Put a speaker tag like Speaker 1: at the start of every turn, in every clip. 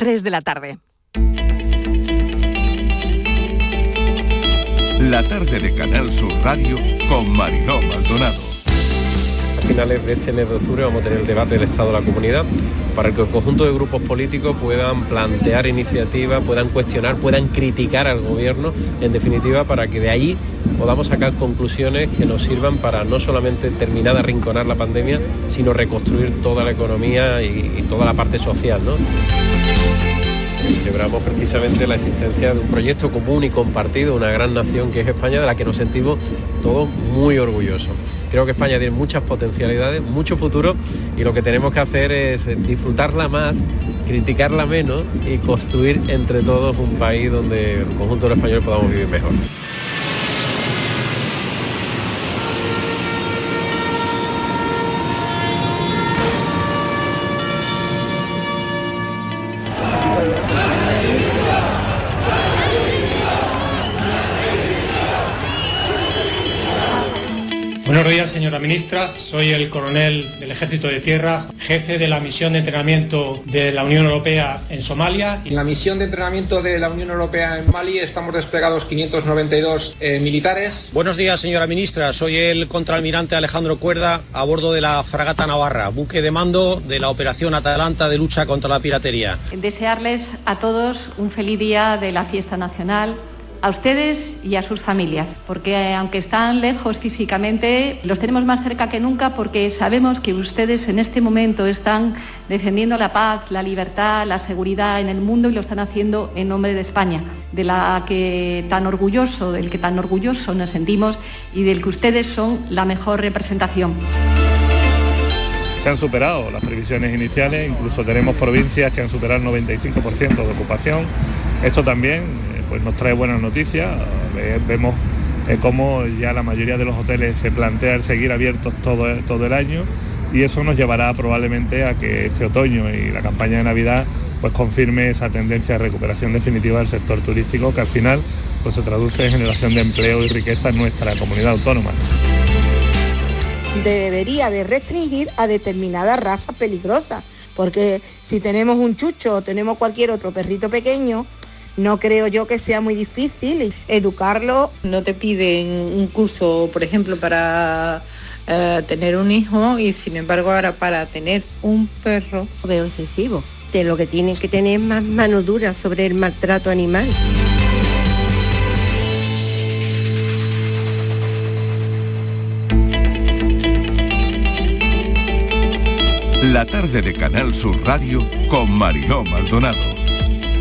Speaker 1: 3 de la tarde.
Speaker 2: La tarde de Canal Sur Radio con Mariló Maldonado.
Speaker 3: Finales de este mes de octubre vamos a tener el debate del Estado de la Comunidad para que el conjunto de grupos políticos puedan plantear iniciativas, puedan cuestionar, puedan criticar al gobierno, en definitiva, para que de ahí podamos sacar conclusiones que nos sirvan para no solamente terminar de arrinconar la pandemia, sino reconstruir toda la economía y, toda la parte social. ¿no? Celebramos precisamente la existencia de un proyecto común y compartido, una gran nación que es España, de la que nos sentimos todos muy orgullosos. Creo que España tiene muchas potencialidades, mucho futuro y lo que tenemos que hacer es disfrutarla más, criticarla menos y construir entre todos un país donde el conjunto de los españoles podamos vivir mejor.
Speaker 4: Buenos días, señora ministra. Soy el coronel del Ejército de Tierra, jefe de la misión de entrenamiento de la Unión Europea en Somalia.
Speaker 5: En la misión de entrenamiento de la Unión Europea en Mali estamos desplegados 592 eh, militares.
Speaker 6: Buenos días, señora ministra. Soy el contraalmirante Alejandro Cuerda a bordo de la fragata Navarra, buque de mando de la operación Atalanta de lucha contra la piratería.
Speaker 7: Desearles a todos un feliz día de la fiesta nacional a ustedes y a sus familias, porque eh, aunque están lejos físicamente, los tenemos más cerca que nunca porque sabemos que ustedes en este momento están defendiendo la paz, la libertad, la seguridad en el mundo y lo están haciendo en nombre de España, de la que tan orgulloso, del que tan orgulloso nos sentimos y del que ustedes son la mejor representación.
Speaker 8: Se han superado las previsiones iniciales, incluso tenemos provincias que han superado el 95% de ocupación. Esto también pues nos trae buenas noticias. vemos eh, cómo ya la mayoría de los hoteles se plantean seguir abiertos todo, todo el año y eso nos llevará probablemente a que este otoño y la campaña de Navidad pues confirme esa tendencia de recuperación definitiva del sector turístico que al final pues se traduce en generación de empleo y riqueza en nuestra comunidad autónoma.
Speaker 9: Debería de restringir a determinadas razas peligrosas, porque si tenemos un chucho o tenemos cualquier otro perrito pequeño, no creo yo que sea muy difícil educarlo.
Speaker 10: No te piden un curso, por ejemplo, para eh, tener un hijo y sin embargo ahora para tener un perro.
Speaker 11: Veo excesivo. De lo que tienen que tener más mano dura sobre el maltrato animal.
Speaker 2: La tarde de Canal Sur Radio con Mariló Maldonado.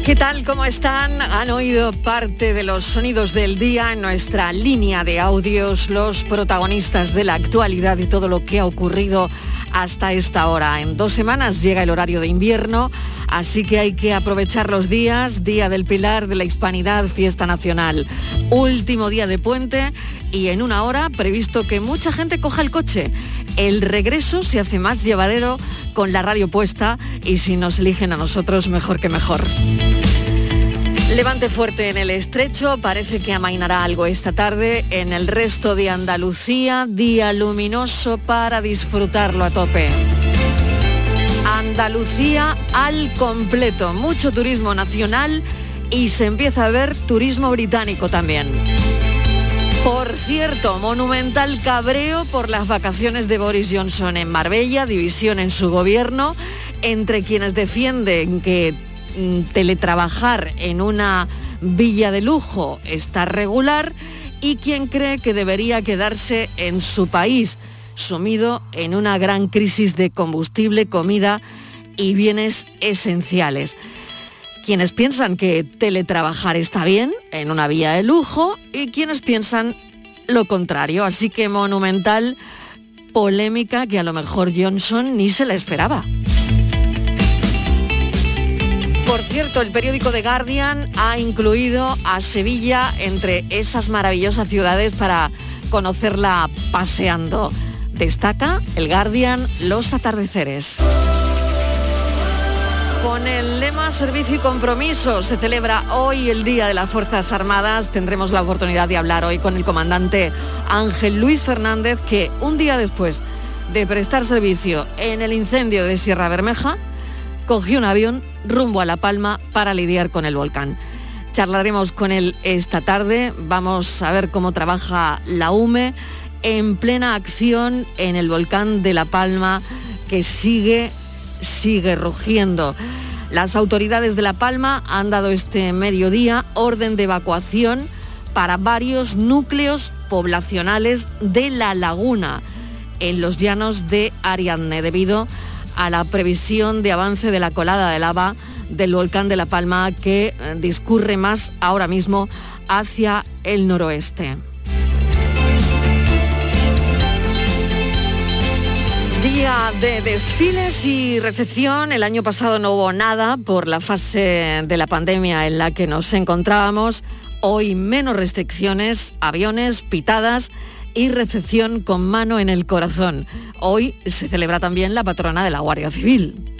Speaker 1: ¿Qué tal? ¿Cómo están? Han oído parte de los sonidos del día en nuestra línea de audios, los protagonistas de la actualidad y todo lo que ha ocurrido hasta esta hora. En dos semanas llega el horario de invierno, así que hay que aprovechar los días, Día del Pilar de la Hispanidad, Fiesta Nacional. Último día de puente y en una hora previsto que mucha gente coja el coche. El regreso se hace más llevadero con la radio puesta y si nos eligen a nosotros, mejor que mejor. Levante fuerte en el estrecho, parece que amainará algo esta tarde. En el resto de Andalucía, día luminoso para disfrutarlo a tope. Andalucía al completo, mucho turismo nacional y se empieza a ver turismo británico también. Por cierto, monumental cabreo por las vacaciones de Boris Johnson en Marbella, división en su gobierno, entre quienes defienden que Mm, teletrabajar en una villa de lujo está regular y quien cree que debería quedarse en su país, sumido en una gran crisis de combustible, comida y bienes esenciales. Quienes piensan que teletrabajar está bien en una villa de lujo y quienes piensan lo contrario. Así que monumental polémica que a lo mejor Johnson ni se la esperaba. Por cierto, el periódico The Guardian ha incluido a Sevilla entre esas maravillosas ciudades para conocerla paseando. Destaca el Guardian los atardeceres. Con el lema Servicio y Compromiso se celebra hoy el Día de las Fuerzas Armadas. Tendremos la oportunidad de hablar hoy con el comandante Ángel Luis Fernández, que un día después de prestar servicio en el incendio de Sierra Bermeja, cogió un avión rumbo a La Palma para lidiar con el volcán. Charlaremos con él esta tarde, vamos a ver cómo trabaja la UME en plena acción en el volcán de La Palma que sigue, sigue rugiendo. Las autoridades de La Palma han dado este mediodía orden de evacuación para varios núcleos poblacionales de la laguna en los llanos de Ariadne debido a la previsión de avance de la colada de lava del volcán de La Palma que eh, discurre más ahora mismo hacia el noroeste. Día de desfiles y recepción. El año pasado no hubo nada por la fase de la pandemia en la que nos encontrábamos. Hoy menos restricciones, aviones, pitadas y recepción con mano en el corazón. Hoy se celebra también la patrona de la Guardia Civil.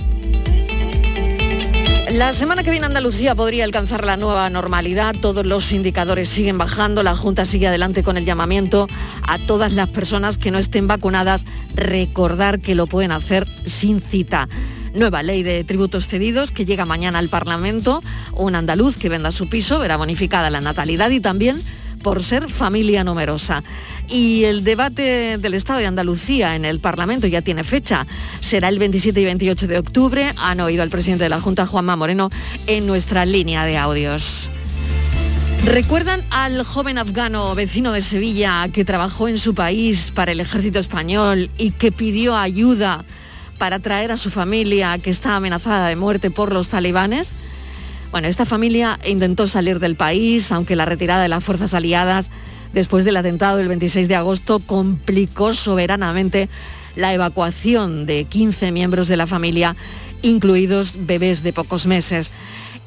Speaker 1: La semana que viene Andalucía podría alcanzar la nueva normalidad, todos los indicadores siguen bajando, la Junta sigue adelante con el llamamiento a todas las personas que no estén vacunadas, recordar que lo pueden hacer sin cita. Nueva ley de tributos cedidos que llega mañana al Parlamento, un andaluz que venda su piso verá bonificada la natalidad y también por ser familia numerosa. Y el debate del Estado de Andalucía en el Parlamento ya tiene fecha. Será el 27 y 28 de octubre. Han oído al presidente de la Junta, Juanma Moreno, en nuestra línea de audios. ¿Recuerdan al joven afgano vecino de Sevilla que trabajó en su país para el ejército español y que pidió ayuda para traer a su familia que está amenazada de muerte por los talibanes? Bueno, esta familia intentó salir del país, aunque la retirada de las fuerzas aliadas después del atentado del 26 de agosto complicó soberanamente la evacuación de 15 miembros de la familia, incluidos bebés de pocos meses.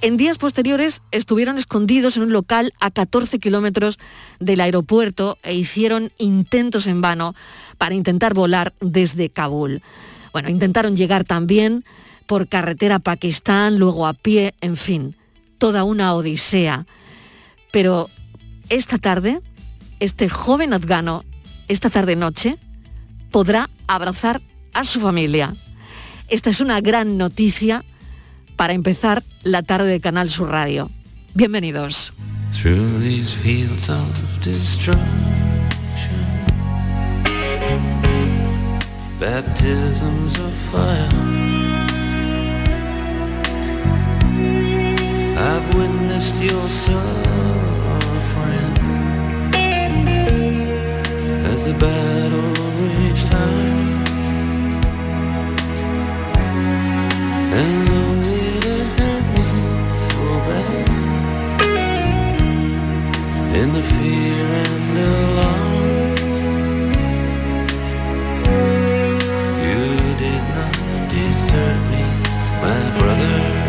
Speaker 1: En días posteriores estuvieron escondidos en un local a 14 kilómetros del aeropuerto e hicieron intentos en vano para intentar volar desde Kabul. Bueno, intentaron llegar también por carretera a Pakistán, luego a pie, en fin, toda una odisea. Pero esta tarde, este joven afgano, esta tarde-noche, podrá abrazar a su familia. Esta es una gran noticia para empezar la tarde de Canal Sur Radio. Bienvenidos.
Speaker 12: I've witnessed your suffering as the battle reached high. And though it hurt me so bad, in the fear and the alarm, you did not desert me, my brothers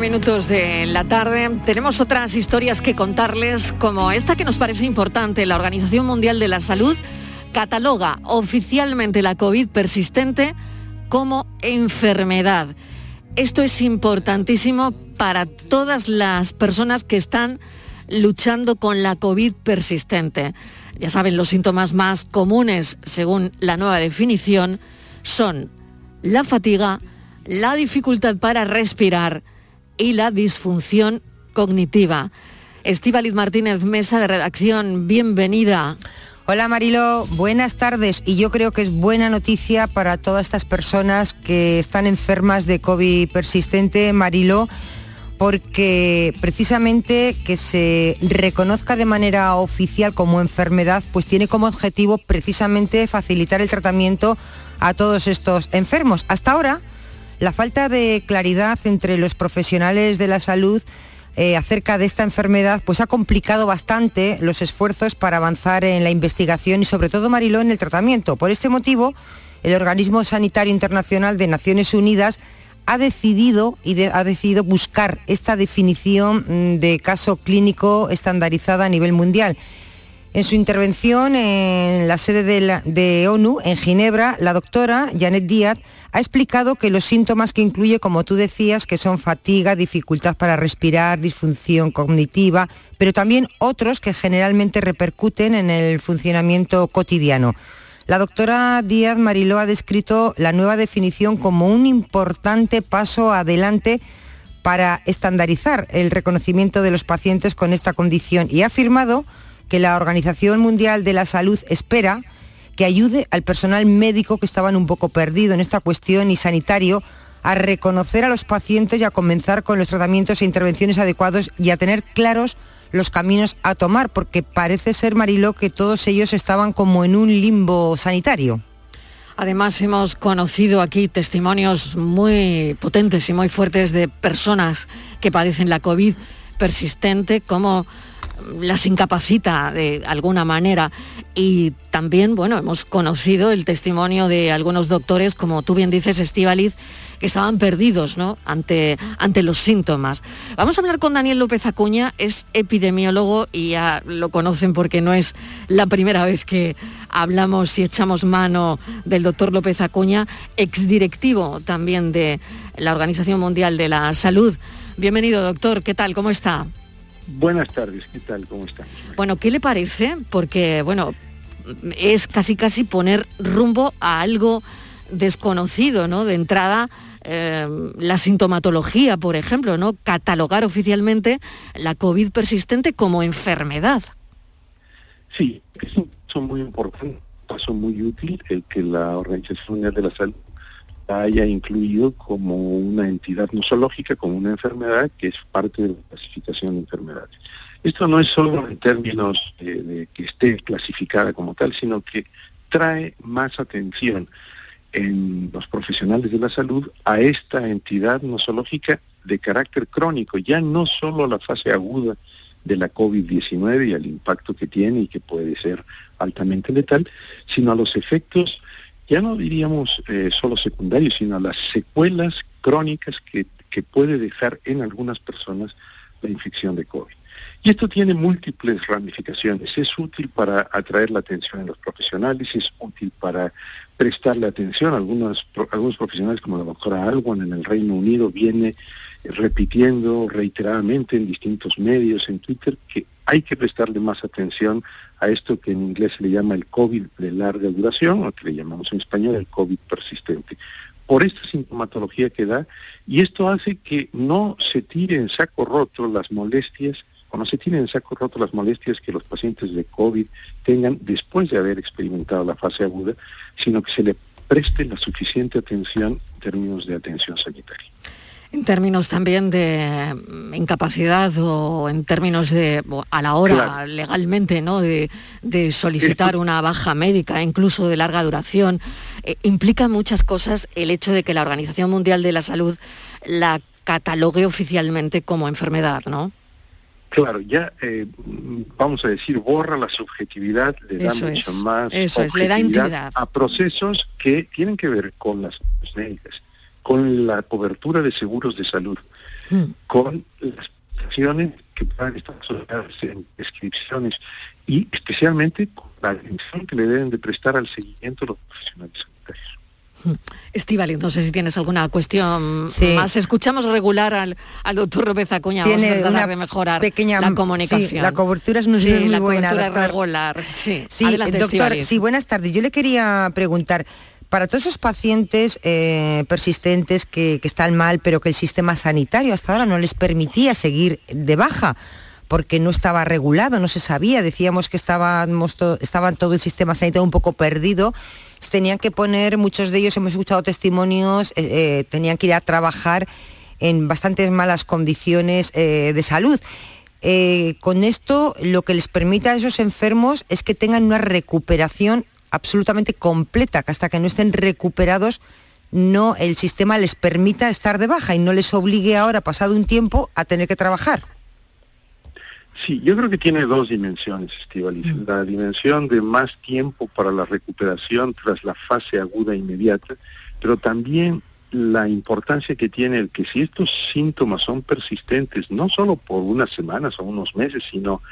Speaker 1: minutos de la tarde. Tenemos otras historias que contarles, como esta que nos parece importante. La Organización Mundial de la Salud cataloga oficialmente la COVID persistente como enfermedad. Esto es importantísimo para todas las personas que están luchando con la COVID persistente. Ya saben, los síntomas más comunes, según la nueva definición, son la fatiga, la dificultad para respirar y la disfunción cognitiva. Estíbaliz Martínez, mesa de redacción, bienvenida.
Speaker 13: Hola Marilo, buenas tardes y yo creo que es buena noticia para todas estas personas que están enfermas de COVID persistente, Marilo, porque precisamente que se reconozca de manera oficial como enfermedad, pues tiene como objetivo precisamente facilitar el tratamiento a todos estos enfermos. Hasta ahora, la falta de claridad entre los profesionales de la salud eh, acerca de esta enfermedad pues ha complicado bastante los esfuerzos para avanzar en la investigación y sobre todo Mariló en el tratamiento. Por este motivo, el Organismo Sanitario Internacional de Naciones Unidas ha decidido y ha decidido buscar esta definición mm, de caso clínico estandarizada a nivel mundial. En su intervención en la sede de, de ONU en Ginebra, la doctora Janet Díaz ha explicado que los síntomas que incluye, como tú decías, que son fatiga, dificultad para respirar, disfunción cognitiva, pero también otros que generalmente repercuten en el funcionamiento cotidiano. La doctora Díaz Mariló ha descrito la nueva definición como un importante paso adelante para estandarizar el reconocimiento de los pacientes con esta condición y ha afirmado que la Organización Mundial de la Salud espera que ayude al personal médico que estaban un poco perdido en esta cuestión y sanitario a reconocer a los pacientes y a comenzar con los tratamientos e intervenciones adecuados y a tener claros los caminos a tomar, porque parece ser, Mariló, que todos ellos estaban como en un limbo sanitario.
Speaker 1: Además hemos conocido aquí testimonios muy potentes y muy fuertes de personas que padecen la COVID persistente, como las incapacita de alguna manera. Y también, bueno, hemos conocido el testimonio de algunos doctores, como tú bien dices, Estivaliz, que estaban perdidos ¿no? ante, ante los síntomas. Vamos a hablar con Daniel López Acuña, es epidemiólogo y ya lo conocen porque no es la primera vez que hablamos y echamos mano del doctor López Acuña, exdirectivo también de la Organización Mundial de la Salud. Bienvenido, doctor, ¿qué tal? ¿Cómo está?
Speaker 14: Buenas tardes, ¿qué tal? ¿Cómo está?
Speaker 1: Bueno, ¿qué le parece? Porque, bueno, es casi casi poner rumbo a algo desconocido, ¿no? De entrada, eh, la sintomatología, por ejemplo, ¿no? Catalogar oficialmente la COVID persistente como enfermedad.
Speaker 14: Sí, es un paso muy importante, un paso muy útil el que la Organización Mundial de la Salud haya incluido como una entidad nosológica, como una enfermedad que es parte de la clasificación de enfermedades. Esto no es solo en términos de, que esté clasificada como tal, sino que trae más atención en los profesionales de la salud a esta entidad nosológica de carácter crónico, ya no solo la fase aguda de la COVID-19 y al impacto que tiene y que puede ser altamente letal, sino a los efectos ya no diríamos eh, solo secundarios, sino las secuelas crónicas que, que puede dejar en algunas personas la infección de COVID. Y esto tiene múltiples ramificaciones. Es útil para atraer la atención de los profesionales, es útil para prestarle atención. Algunos, algunos profesionales como la doctora Alwan en el Reino Unido viene repitiendo reiteradamente en distintos medios, en Twitter, que hay que prestarle más atención a esto que en inglés se le llama el COVID de larga duración, o que le llamamos en español el COVID persistente, por esta sintomatología que da, y esto hace que no se tire en saco roto las molestias, o no se tiren en saco roto las molestias que los pacientes de COVID tengan después de haber experimentado la fase aguda, sino que se le preste la suficiente atención en términos de atención sanitaria
Speaker 1: en términos también de mm, incapacidad o en términos de a la hora claro. legalmente no de, de solicitar una baja médica incluso de larga duración eh, implica muchas cosas el hecho de que la Organización Mundial de la Salud la catalogue oficialmente como enfermedad no
Speaker 14: Claro, ya eh, vamos a decir, borra la subjetividad, le da
Speaker 1: Eso
Speaker 14: mucho
Speaker 1: es,
Speaker 14: más
Speaker 1: eso es, le da
Speaker 14: objetividad
Speaker 1: entidad.
Speaker 14: a procesos que tienen que ver con las médicas, con la cobertura de seguros de salud,
Speaker 1: Mm.
Speaker 14: con las prestaciones que puedan estar asociadas en prescripciones y especialmente con la atención que le deben de prestar al seguimiento de los profesionales sanitarios.
Speaker 1: Estivali, no sé si tienes alguna cuestión
Speaker 13: Sí.
Speaker 1: más. Escuchamos regular al, al doctor López Acuña. Vamos a
Speaker 13: Tiene
Speaker 1: tratar
Speaker 13: una
Speaker 1: de mejorar
Speaker 13: pequeña-
Speaker 1: la comunicación.
Speaker 13: sí, la cobertura es no
Speaker 1: sí,
Speaker 13: sé, muy
Speaker 1: la
Speaker 13: buena,
Speaker 1: cobertura regular. Sí,
Speaker 13: Sí,
Speaker 1: Adelante,
Speaker 13: doctor, sí, buenas tardes. Yo le quería preguntar, para todos esos pacientes eh, persistentes que, están mal, pero que el sistema sanitario hasta ahora no les permitía seguir de baja porque no estaba regulado, no se sabía, decíamos que estábamos estaban todo el sistema sanitario un poco perdido, tenían que poner, muchos de ellos hemos escuchado testimonios, eh, eh, tenían que ir a trabajar en bastantes malas condiciones de salud. Con esto lo que les permite a esos enfermos es que tengan una recuperación absolutamente completa, que hasta que no estén recuperados no el sistema les permita estar de baja y no les obligue ahora, pasado un tiempo, a tener que trabajar.
Speaker 14: Sí, yo creo que tiene dos dimensiones, Estivalis. La dimensión de más tiempo para la recuperación tras la fase aguda inmediata, pero también la importancia que tiene el que si estos síntomas son persistentes, no solo por unas semanas o unos meses, sino,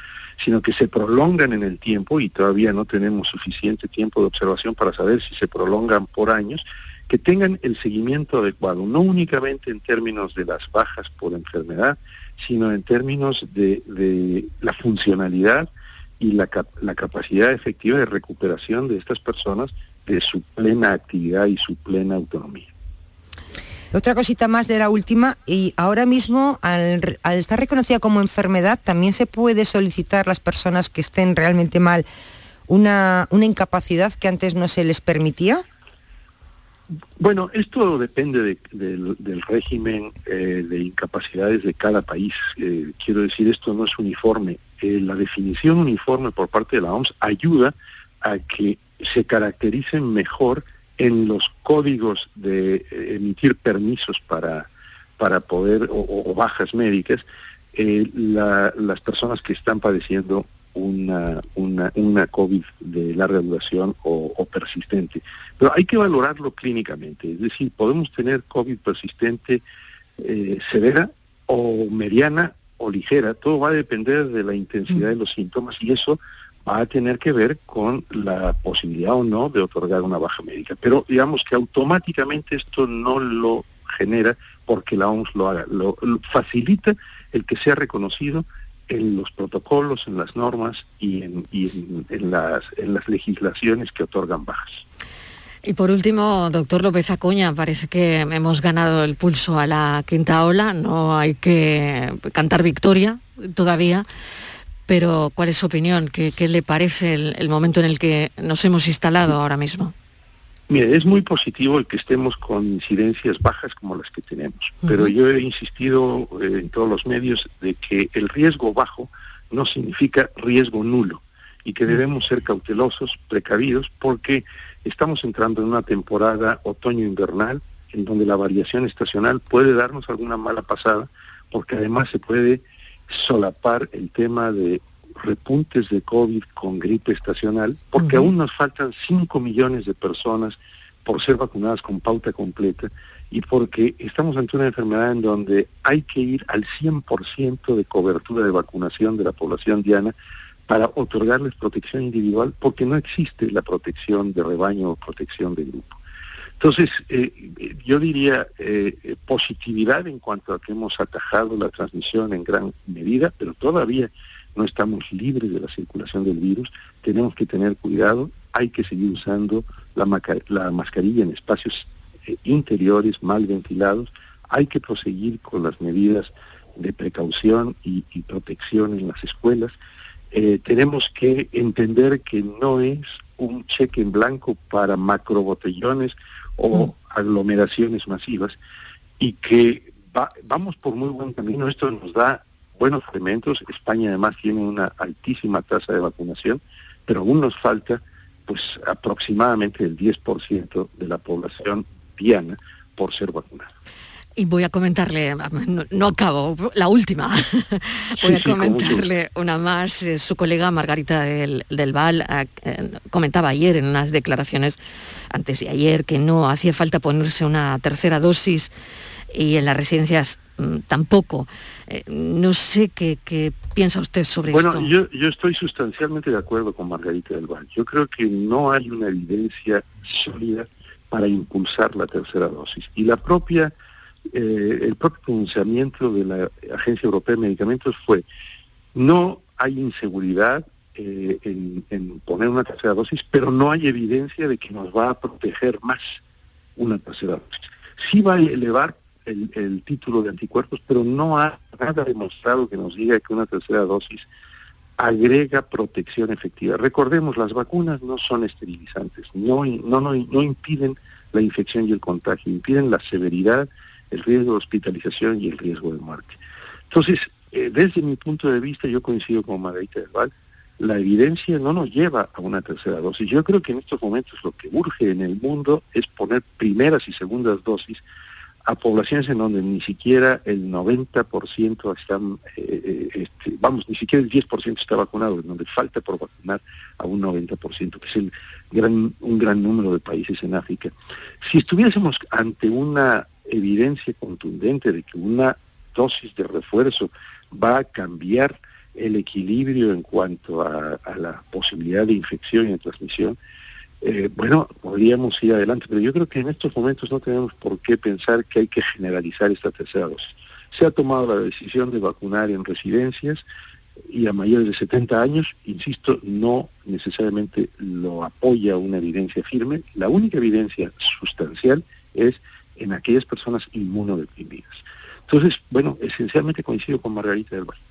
Speaker 14: sino que se prolongan en el tiempo y todavía no tenemos suficiente tiempo de observación para saber si se prolongan por años, que tengan el seguimiento adecuado, no únicamente en términos de las bajas por enfermedad, sino en términos de, la funcionalidad y la, la capacidad efectiva de recuperación de estas personas de su plena actividad y su plena autonomía.
Speaker 13: Otra cosita más de la última, y ahora mismo, al, al estar reconocida como enfermedad, también se puede solicitar las personas que estén realmente mal una, una incapacidad que antes no se les permitía.
Speaker 14: Bueno, esto depende de- del, del régimen eh, de incapacidades de cada país. Eh, quiero decir, esto no es uniforme. Eh, la definición uniforme por parte de la OMS ayuda a que se caractericen mejor en los códigos de eh, emitir permisos para, para poder, o, bajas médicas, eh, la- las personas que están padeciendo una, una, una COVID de larga duración o, o persistente. Pero hay que valorarlo clínicamente, es decir, podemos tener COVID persistente eh, severa o mediana o ligera, todo va a depender de la intensidad de los síntomas y eso va a tener que ver con la posibilidad o no de otorgar una baja médica. Pero digamos que automáticamente esto no lo genera porque la OMS lo haga, lo, facilita el que sea reconocido en los protocolos, en las normas y en las, en las legislaciones que otorgan bajas.
Speaker 1: Y por último, doctor López Acuña, parece que hemos ganado el pulso a la quinta ola, no hay que cantar victoria todavía, pero ¿cuál es su opinión? ¿Qué, qué le parece el, el momento en el que nos hemos instalado ahora mismo?
Speaker 14: Mire, es muy positivo el que estemos con incidencias bajas como las que tenemos, pero yo he insistido eh, en todos los medios de que el riesgo bajo no significa riesgo nulo y que debemos ser cautelosos, precavidos, porque estamos entrando en una temporada otoño-invernal en donde la variación estacional puede darnos alguna mala pasada, porque además se puede solapar el tema de repuntes de COVID con gripe estacional, porque aún nos faltan 5 millones de personas por ser vacunadas con pauta completa y porque estamos ante una enfermedad en donde hay que ir al 100% de cobertura de vacunación de la población diana para otorgarles protección individual, porque no existe la protección de rebaño o protección de grupo. Entonces, eh, eh, yo diría eh, positividad en cuanto a que hemos atajado la transmisión en gran medida, pero todavía no estamos libres de la circulación del virus, tenemos que tener cuidado, hay que seguir usando la, mascarilla en espacios eh, interiores mal ventilados, hay que proseguir con las medidas de precaución y, y protección en las escuelas. Tenemos que entender que no es un cheque en blanco para macrobotellones o aglomeraciones masivas y que va- vamos por muy buen camino. Esto nos da buenos elementos. España además tiene una altísima tasa de vacunación, pero aún nos falta pues aproximadamente el 10% de la población diana por ser vacunada.
Speaker 1: Y voy a comentarle, no, no acabo, la última. voy a comentarle una más. Eh, Su colega Margarita del, del Val eh, comentaba ayer en unas declaraciones, antes de ayer, que no hacía falta ponerse una tercera dosis y en las residencias mm, tampoco. Eh, no sé qué, qué piensa usted sobre
Speaker 14: Bueno,
Speaker 1: esto.
Speaker 14: yo, yo estoy sustancialmente de acuerdo con Margarita del Val. Yo creo que no hay una evidencia sólida para impulsar la tercera dosis. Y la propia, eh, el propio pronunciamiento de la Agencia Europea de Medicamentos fue, no hay inseguridad eh, en, poner una tercera dosis, pero no hay evidencia de que nos va a proteger más una tercera dosis. Sí va a elevar el, título de anticuerpos, pero no ha nada demostrado que nos diga que una tercera dosis agrega protección efectiva. Recordemos, las vacunas no son esterilizantes, no, no, no impiden la infección y el contagio, impiden la severidad, el riesgo de hospitalización y el riesgo de muerte. Entonces, eh, desde mi punto de vista, yo coincido con Margarita del Val, la evidencia no nos lleva a una tercera dosis. Yo creo que en estos momentos lo que urge en el mundo es poner primeras y segundas dosis a poblaciones en donde ni siquiera el 90% están, eh, eh, este, vamos, ni siquiera el 10% está vacunado, en donde falta por vacunar a un 90%, que es el gran, un gran número de países en África. Si estuviésemos ante una evidencia contundente de que una dosis de refuerzo va a cambiar el equilibrio en cuanto a, la posibilidad de infección y de transmisión, eh, bueno, podríamos ir adelante, pero yo creo que en estos momentos no tenemos por qué pensar que hay que generalizar esta tercera dosis. Se ha tomado la decisión de vacunar en residencias y a mayores de 70 años, insisto, no necesariamente lo apoya una evidencia firme. La única evidencia sustancial es en aquellas personas inmunodeprimidas. Entonces, bueno, esencialmente coincido con Margarita del Valle.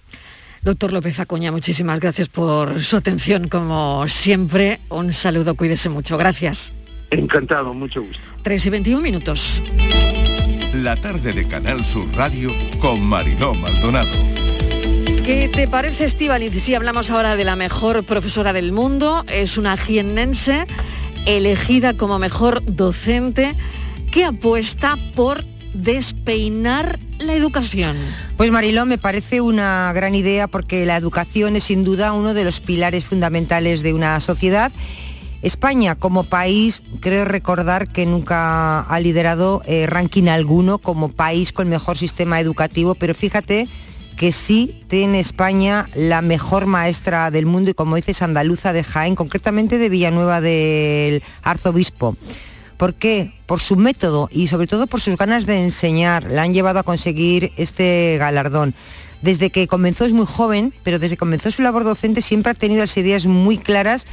Speaker 1: Doctor López Acuña, muchísimas gracias por su atención, como siempre. Un saludo, cuídese mucho. Gracias.
Speaker 14: Encantado, mucho gusto.
Speaker 1: 3 y 21 minutos.
Speaker 2: La tarde de Canal Sur Radio con Mariló Maldonado.
Speaker 1: ¿Qué te parece, Estivaliz? Si hablamos ahora de la mejor profesora del mundo, es una jiennense elegida como mejor docente apuesta por despeinar la educación?
Speaker 13: Pues Mariló, me parece una gran idea porque la educación es sin duda uno de los pilares fundamentales de una sociedad. España como país, creo recordar que nunca ha liderado eh, ranking alguno como país con mejor sistema educativo, pero fíjate que sí tiene España la mejor maestra del mundo y como dices andaluza de Jaén, concretamente de Villanueva del Arzobispo. ¿Por qué? Por su método y sobre todo por sus ganas de enseñar. La han llevado a conseguir este galardón. Desde que comenzó es muy joven, pero desde que comenzó su labor docente siempre ha tenido las ideas muy claras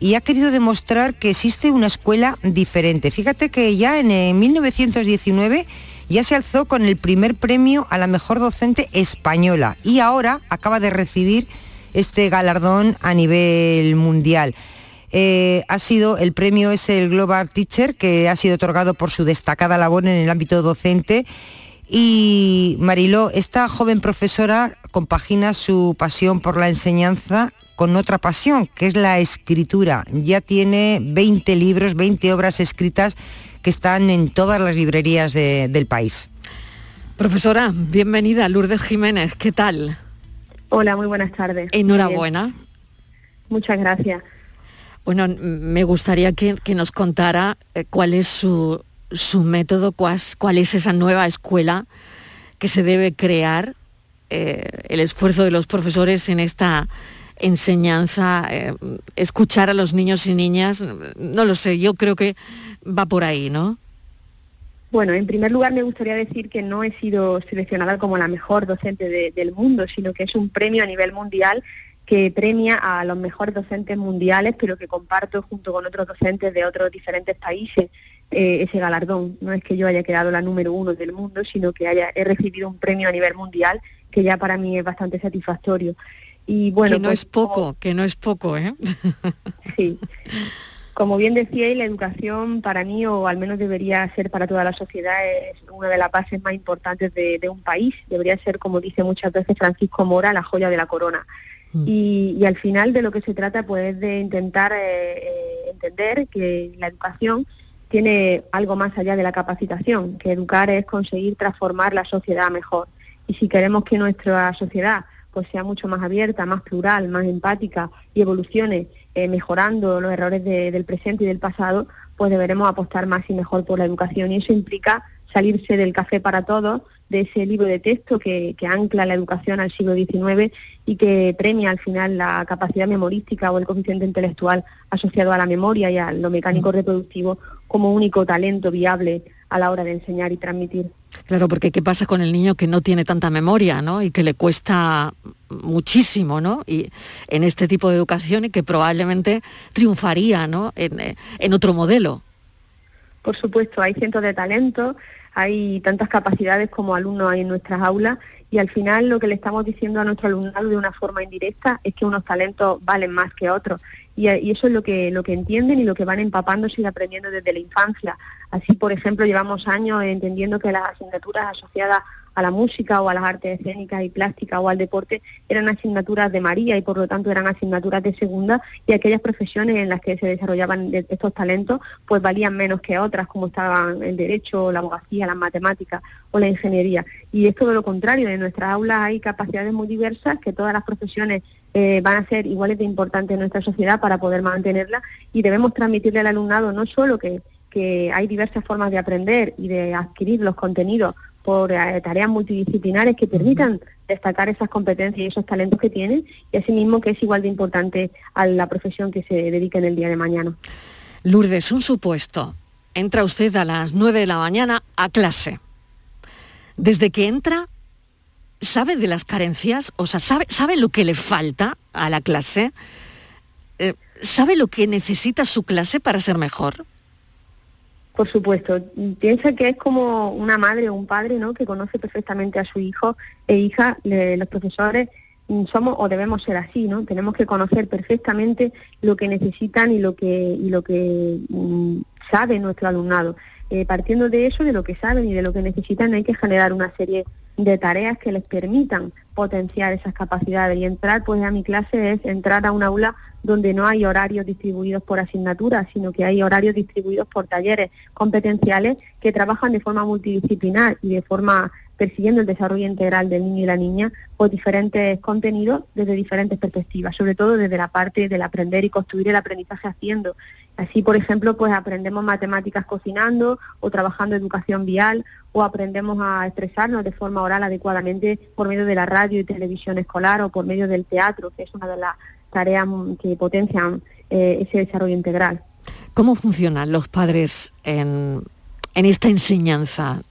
Speaker 13: y ha querido demostrar que existe una escuela diferente. Fíjate que ya en 1919 ya se alzó con el primer premio a la mejor docente española y ahora acaba de recibir este galardón a nivel mundial. Eh, ha sido, el premio es el Global Teacher, que ha sido otorgado por su destacada labor en el ámbito docente. Y Mariló, esta joven profesora compagina su pasión por la enseñanza con otra pasión, que es la escritura. Ya tiene 20 libros, 20 obras escritas que están en todas las librerías del país.
Speaker 1: Profesora, bienvenida, Lourdes Jiménez, ¿qué tal?
Speaker 15: Hola, muy buenas tardes.
Speaker 1: Enhorabuena.
Speaker 15: Muchas gracias.
Speaker 1: Bueno, me gustaría que, nos contara eh, cuál es su, método, cuál, es esa nueva escuela que se debe crear, eh, el esfuerzo de los profesores en esta enseñanza, eh, escuchar a los niños y niñas, no lo sé, yo creo que va por ahí, ¿no?
Speaker 15: Bueno, en primer lugar me gustaría decir que no he sido seleccionada como la mejor docente del mundo, sino que es un premio a nivel mundial que premia a los mejores docentes mundiales, pero que comparto junto con otros docentes de otros diferentes países eh, ese galardón. No es que yo haya quedado la número uno del mundo, sino que haya, he recibido un premio a nivel mundial que ya para mí es bastante satisfactorio.
Speaker 1: Y bueno, que no pues es poco, que no es poco, ¿eh?
Speaker 15: Sí. Como bien decía, la educación para mí, o al menos debería ser para toda la sociedad, es una de las bases más importantes de, de un país. Debería ser, como dice muchas veces Francisco Mora, la joya de la corona. Mm. Y, al final de lo que se trata pues es de intentar eh, eh, entender que la educación tiene algo más allá de la capacitación, que educar es conseguir transformar la sociedad mejor. Y si queremos que nuestra sociedad pues sea mucho más abierta, más plural, más empática y evolucione eh, mejorando los errores del presente y del pasado, pues deberemos apostar más y mejor por la educación. Y eso implica salirse del café para todos, de ese libro de texto que, ancla la educación al siglo XIX y que premia al final la capacidad memorística o el coeficiente intelectual asociado a la memoria y a lo mecánico reproductivo como único talento viable a la hora de enseñar y transmitir.
Speaker 1: Claro, porque ¿qué pasa con el niño que no tiene tanta memoria, ¿no? Y que le cuesta muchísimo, ¿no? Y en este tipo de educación y que probablemente triunfaría, ¿no? En, en otro modelo.
Speaker 15: Por supuesto, hay cientos de talentos hay tantas capacidades como alumnos hay en nuestras aulas y al final lo que le estamos diciendo a nuestro alumnado de una forma indirecta es que unos talentos valen más que otros y, y eso es lo que lo que entienden y lo que van empapándose y aprendiendo desde la infancia. Así, por ejemplo, llevamos años entendiendo que las asignaturas asociadas a la música o a las artes escénicas y plásticas o al deporte eran asignaturas de María y por lo tanto eran asignaturas de segunda y aquellas profesiones en las que se desarrollaban de- estos talentos pues valían menos que otras como estaban el derecho, la abogacía, las matemáticas o la ingeniería. Y es todo lo contrario, en nuestras aulas hay capacidades muy diversas que todas las profesiones eh, van a ser iguales de importantes en nuestra sociedad para poder mantenerla y debemos transmitirle al alumnado no solo que, que hay diversas formas de aprender y de adquirir los contenidos por eh, tareas multidisciplinares que permitan destacar esas competencias y esos talentos que tienen y asimismo que es igual de importante a la profesión que se dedique en el día de mañana.
Speaker 1: Lourdes, un supuesto. Entra usted a las 9 de la mañana a clase. Desde que entra, ¿sabe de las carencias? O sea, ¿sabe, sabe lo que le falta a la clase? Eh, ¿Sabe lo que necesita su clase para ser mejor?
Speaker 15: Por supuesto, piensa que es como una madre o un padre, ¿no? Que conoce perfectamente a su hijo e hija. Los profesores mm, somos o debemos ser así, ¿no? Tenemos que conocer perfectamente lo que necesitan y lo que y lo que mm, sabe nuestro alumnado. Eh, partiendo de eso, de lo que saben y de lo que necesitan, hay que generar una serie de tareas que les permitan potenciar esas capacidades y entrar pues a mi clase es entrar a un aula donde no hay horarios distribuidos por asignaturas, sino que hay horarios distribuidos por talleres competenciales que trabajan de forma multidisciplinar y de forma persiguiendo el desarrollo integral del niño y la niña por diferentes contenidos desde diferentes perspectivas, sobre todo desde la parte del aprender y construir el aprendizaje haciendo. Así, por ejemplo, pues aprendemos matemáticas cocinando o trabajando educación vial o aprendemos a expresarnos de forma oral adecuadamente por medio de la radio y televisión escolar o por medio del teatro, que es una de las tareas mm, que potencian eh, ese desarrollo integral.
Speaker 1: ¿Cómo funcionan los padres en, en esta enseñanza?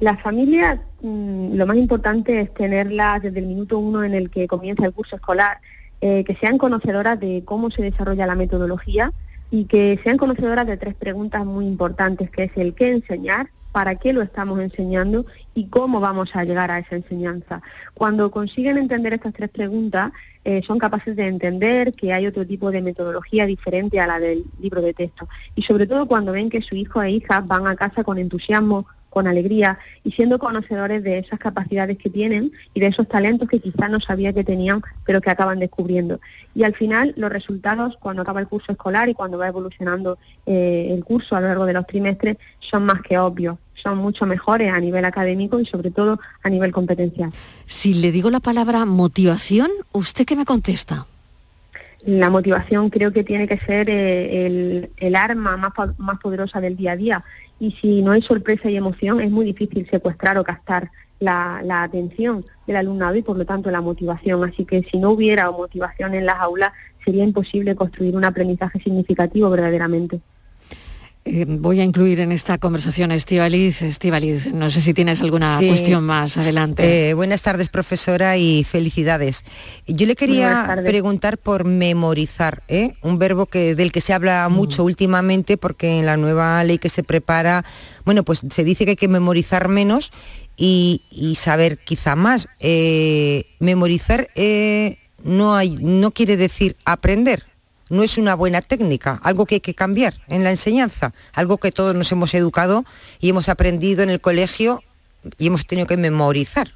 Speaker 15: Las familias, mm, lo más importante es tenerlas desde el minuto uno en el que comienza el curso escolar, eh, que sean conocedoras de cómo se desarrolla la metodología y que sean conocedoras de tres preguntas muy importantes, que es el qué enseñar, para qué lo estamos enseñando y cómo vamos a llegar a esa enseñanza. Cuando consiguen entender estas tres preguntas, eh, son capaces de entender que hay otro tipo de metodología diferente a la del libro de texto. Y sobre todo cuando ven que su hijo e hija van a casa con entusiasmo, con alegría y siendo conocedores de esas capacidades que tienen y de esos talentos que quizás no sabía que tenían, pero que acaban descubriendo. Y al final los resultados, cuando acaba el curso escolar y cuando va evolucionando eh, el curso a lo largo de los trimestres, son más que obvios, son mucho mejores a nivel académico y sobre todo a nivel competencial.
Speaker 1: Si le digo la palabra motivación, ¿usted qué me contesta?
Speaker 15: La motivación creo que tiene que ser eh, el, arma más, más poderosa del día a día y si no hay sorpresa y emoción es muy difícil secuestrar o captar la, la atención del alumnado y por lo tanto la motivación. Así que si no hubiera motivación en las aulas sería imposible construir un aprendizaje significativo verdaderamente.
Speaker 1: Eh, voy a incluir en esta conversación a Estivaliz. Estivaliz, no sé si tienes alguna
Speaker 13: Sí.
Speaker 1: cuestión más adelante.
Speaker 13: Eh, buenas tardes, profesora, y felicidades. Yo le quería preguntar por memorizar, ¿eh? un verbo que, del que se habla
Speaker 1: Mm.
Speaker 13: mucho últimamente porque en la nueva ley que se prepara, bueno, pues se dice que hay que memorizar menos y, y saber quizá más. Eh, memorizar eh, no, hay, no quiere decir aprender. No es una buena técnica, algo que hay que cambiar en la enseñanza, algo que todos nos hemos educado y hemos aprendido en el colegio y hemos tenido que memorizar.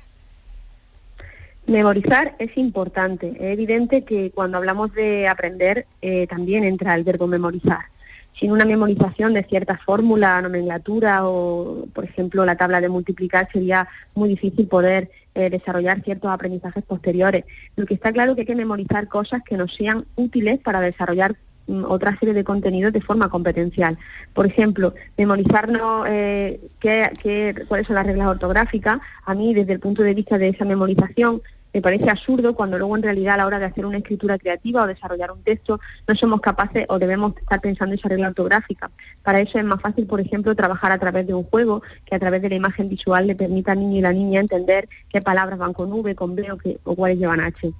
Speaker 15: Memorizar es importante. Es evidente que cuando hablamos de aprender eh, también entra el verbo memorizar. Sin una memorización de cierta fórmula, nomenclatura o, por ejemplo, la tabla de multiplicar sería muy difícil poder eh, desarrollar ciertos aprendizajes posteriores. Lo que está claro es que hay que memorizar cosas que nos sean útiles para desarrollar mm, otra serie de contenidos de forma competencial. Por ejemplo, memorizarnos eh, qué- qué- cuáles son las reglas ortográficas, a mí desde el punto de vista de esa memorización me parece absurdo cuando luego en realidad a la hora de hacer una escritura creativa o desarrollar un texto no somos capaces o debemos estar pensando en esa regla ortográfica. Para eso es más fácil, por ejemplo, trabajar a través de un juego que a través de la imagen visual le permita al niño y la niña entender qué palabras van con V, con B o, qué- o cuáles llevan H.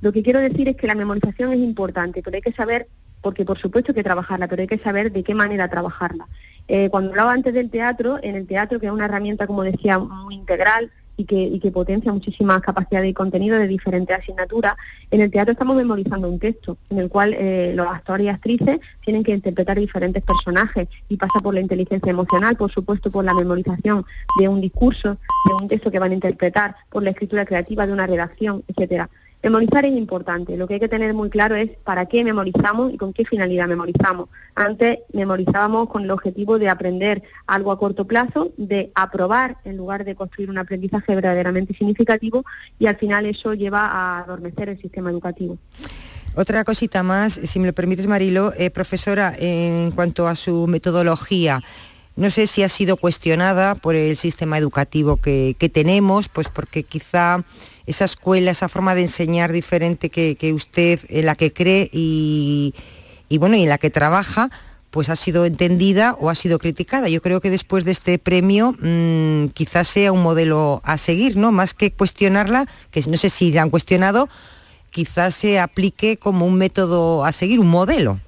Speaker 15: Lo que quiero decir es que la memorización es importante, pero hay que saber, porque por supuesto hay que trabajarla, pero hay que saber de qué manera trabajarla. Eh, cuando hablaba antes del teatro, en el teatro, que es una herramienta, como decía, muy integral, y que, y que potencia muchísimas capacidades y contenido de diferentes asignaturas. En el teatro estamos memorizando un texto en el cual eh, los actores y actrices tienen que interpretar diferentes personajes y pasa por la inteligencia emocional, por supuesto por la memorización de un discurso, de un texto que van a interpretar, por la escritura creativa de una redacción, etcétera. Memorizar es importante, lo que hay que tener muy claro es para qué memorizamos y con qué finalidad memorizamos. Antes memorizábamos con el objetivo de aprender algo a corto plazo, de aprobar en lugar de construir un aprendizaje verdaderamente significativo y al final eso lleva a adormecer el sistema educativo.
Speaker 13: Otra cosita más, si me lo permites Marilo, eh, profesora, en cuanto a su metodología, no sé si ha sido cuestionada por el sistema educativo que, tenemos, pues porque quizá esa escuela, esa forma de enseñar diferente que, usted, en la que cree y, bueno, y en la que trabaja, pues ha sido entendida o ha sido criticada. Yo creo que después de este premio mm, quizás sea un modelo a seguir, ¿no? Más que cuestionarla, que no sé si la han cuestionado, quizás se aplique como un método a seguir, un modelo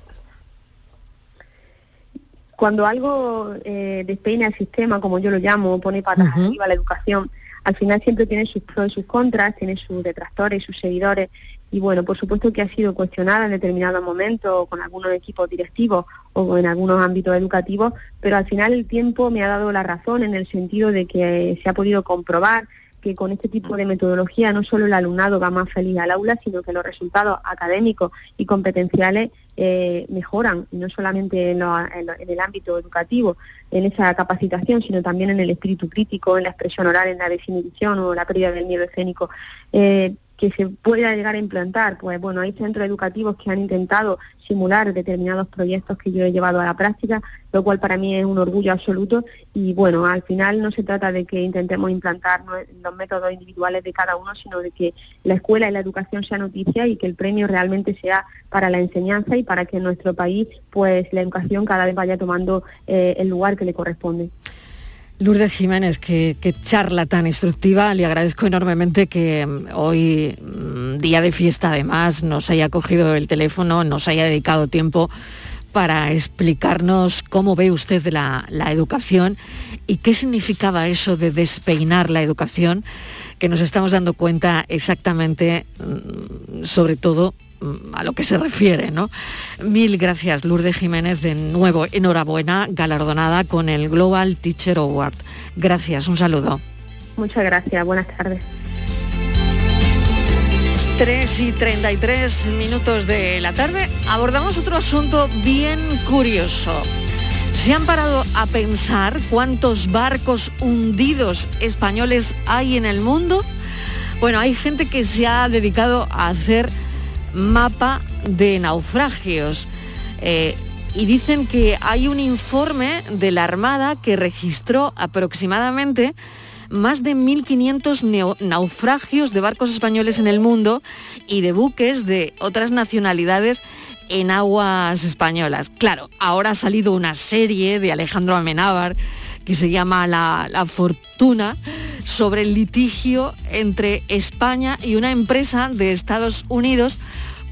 Speaker 15: cuando algo eh, despeina el sistema, como yo lo llamo, pone patas arriba la educación, al final siempre tiene sus pros y sus contras, tiene sus detractores, sus seguidores, y bueno, por supuesto que ha sido cuestionada en determinados momentos con algunos equipos directivos o en algunos ámbitos educativos, pero al final el tiempo me ha dado la razón en el sentido de que se ha podido comprobar que con este tipo de metodología no solo el alumnado va más feliz al aula, sino que los resultados académicos y competenciales eh, mejoran, y no solamente en, el ámbito educativo, en esa capacitación, sino también en el espíritu crítico, en la expresión oral, en la desinhibición o la pérdida del miedo escénico. Eh, que se pueda llegar a implantar, pues bueno, hay centros educativos que han intentado simular determinados proyectos que yo he llevado a la práctica, lo cual para mí es un orgullo absoluto y bueno, al final no se trata de que intentemos implantar los métodos individuales de cada uno, sino de que la escuela y la educación sea noticia y que el premio realmente sea para la enseñanza y para que en nuestro país pues la educación cada vez vaya tomando eh, el lugar que le corresponde.
Speaker 1: Lourdes Jiménez, qué, charla tan instructiva. Le agradezco enormemente que mm, hoy, mm, día de fiesta además, nos haya cogido el teléfono, nos haya dedicado tiempo para explicarnos cómo ve usted la, educación y qué significaba eso de despeinar la educación, que nos estamos dando cuenta exactamente, mm, sobre todo, a lo que se refiere, ¿no? Mil gracias, Lourdes Jiménez, de nuevo, enhorabuena, galardonada con el Global Teacher Award. Gracias, un saludo.
Speaker 15: Muchas gracias, buenas tardes.
Speaker 1: 3 y 33 minutos de la tarde abordamos otro asunto bien curioso. ¿Se han parado a pensar cuántos barcos hundidos españoles hay en el mundo? Bueno, hay gente que se ha dedicado a hacer mapa de naufragios. Eh, y dicen que hay un informe de la Armada que registró aproximadamente más de 1.500 naufragios de barcos españoles en el mundo y de buques de otras nacionalidades en aguas españolas. Claro, ahora ha salido una serie de Alejandro Amenábar que se llama la, la, Fortuna sobre el litigio entre España y una empresa de Estados Unidos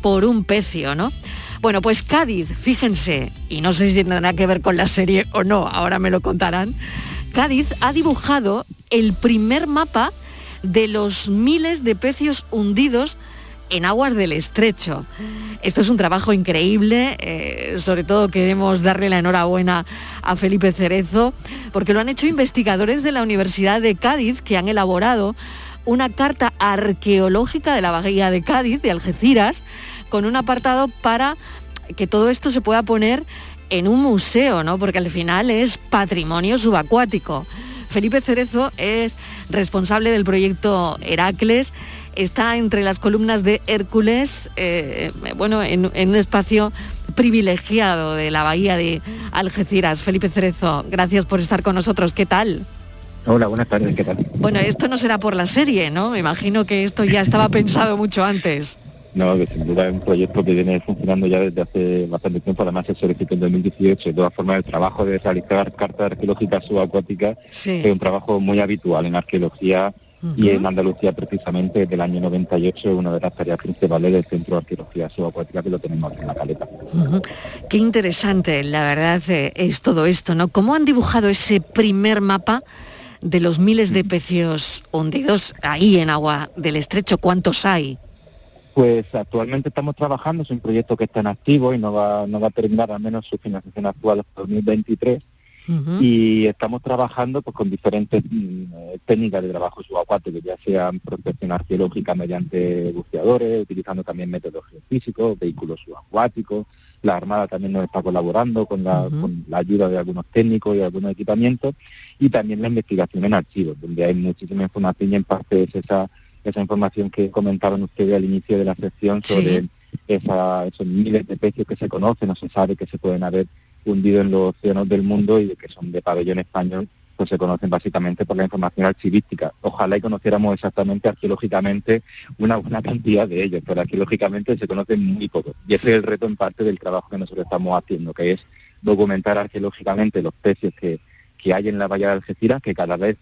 Speaker 1: por un pecio, ¿no? Bueno, pues Cádiz, fíjense, y no sé si tendrá que ver con la serie o no, ahora me lo contarán, Cádiz ha dibujado el primer mapa de los miles de pecios hundidos en aguas del estrecho. Esto es un trabajo increíble, eh, sobre todo queremos darle la enhorabuena a Felipe Cerezo, porque lo han hecho investigadores de la Universidad de Cádiz que han elaborado una carta arqueológica de la bahía de Cádiz, de Algeciras, con un apartado para que todo esto se pueda poner en un museo, ¿no? Porque al final es patrimonio subacuático. Felipe Cerezo es responsable del proyecto Heracles, está entre las columnas de Hércules, eh, bueno, en, en, un espacio privilegiado de la bahía de Algeciras. Felipe Cerezo, gracias por estar con nosotros. ¿Qué tal?
Speaker 16: Hola, buenas tardes, ¿qué tal?
Speaker 1: Bueno, esto no será por la serie, ¿no? Me imagino que esto ya estaba pensado mucho antes.
Speaker 16: No, que sin duda es un proyecto que viene funcionando ya desde hace bastante tiempo, además se solicitó en 2018. De todas formas, el trabajo de realizar cartas arqueológicas subacuáticas es un trabajo muy habitual en arqueología y en Andalucía precisamente desde el año 98 es una de las tareas principales del Centro de Arqueología Subacuática que lo tenemos aquí en la caleta.
Speaker 1: Qué interesante, la verdad, eh, es todo esto, ¿no? ¿Cómo han dibujado ese primer mapa de los miles de pecios hundidos ahí en agua del estrecho? ¿Cuántos hay?
Speaker 16: Pues actualmente estamos trabajando, es un proyecto que está en activo y no va, no va a terminar al menos su financiación actual hasta 2023 y estamos trabajando pues, con diferentes mm, eh, técnicas de trabajo subacuático, ya sean prospección arqueológica mediante buceadores, utilizando también métodos geofísicos, vehículos subacuáticos. La Armada también nos está colaborando con la, con la ayuda de algunos técnicos y algunos equipamientos y también la investigación en archivos, donde hay muchísima información y en parte es esa, esa información que comentaban ustedes al inicio de la sección sobre esa- esos miles de peces que se conocen o se sabe que se pueden haber hundido en los océanos del mundo y de que son de pabellón español, pues se conocen básicamente por la información archivística. Ojalá y conociéramos exactamente arqueológicamente una buena cantidad de ellos, pero arqueológicamente se conocen muy poco. Y ese es el reto en parte del trabajo que nosotros estamos haciendo, que es documentar arqueológicamente los peces que, que hay en la bahía de Algeciras, que cada vez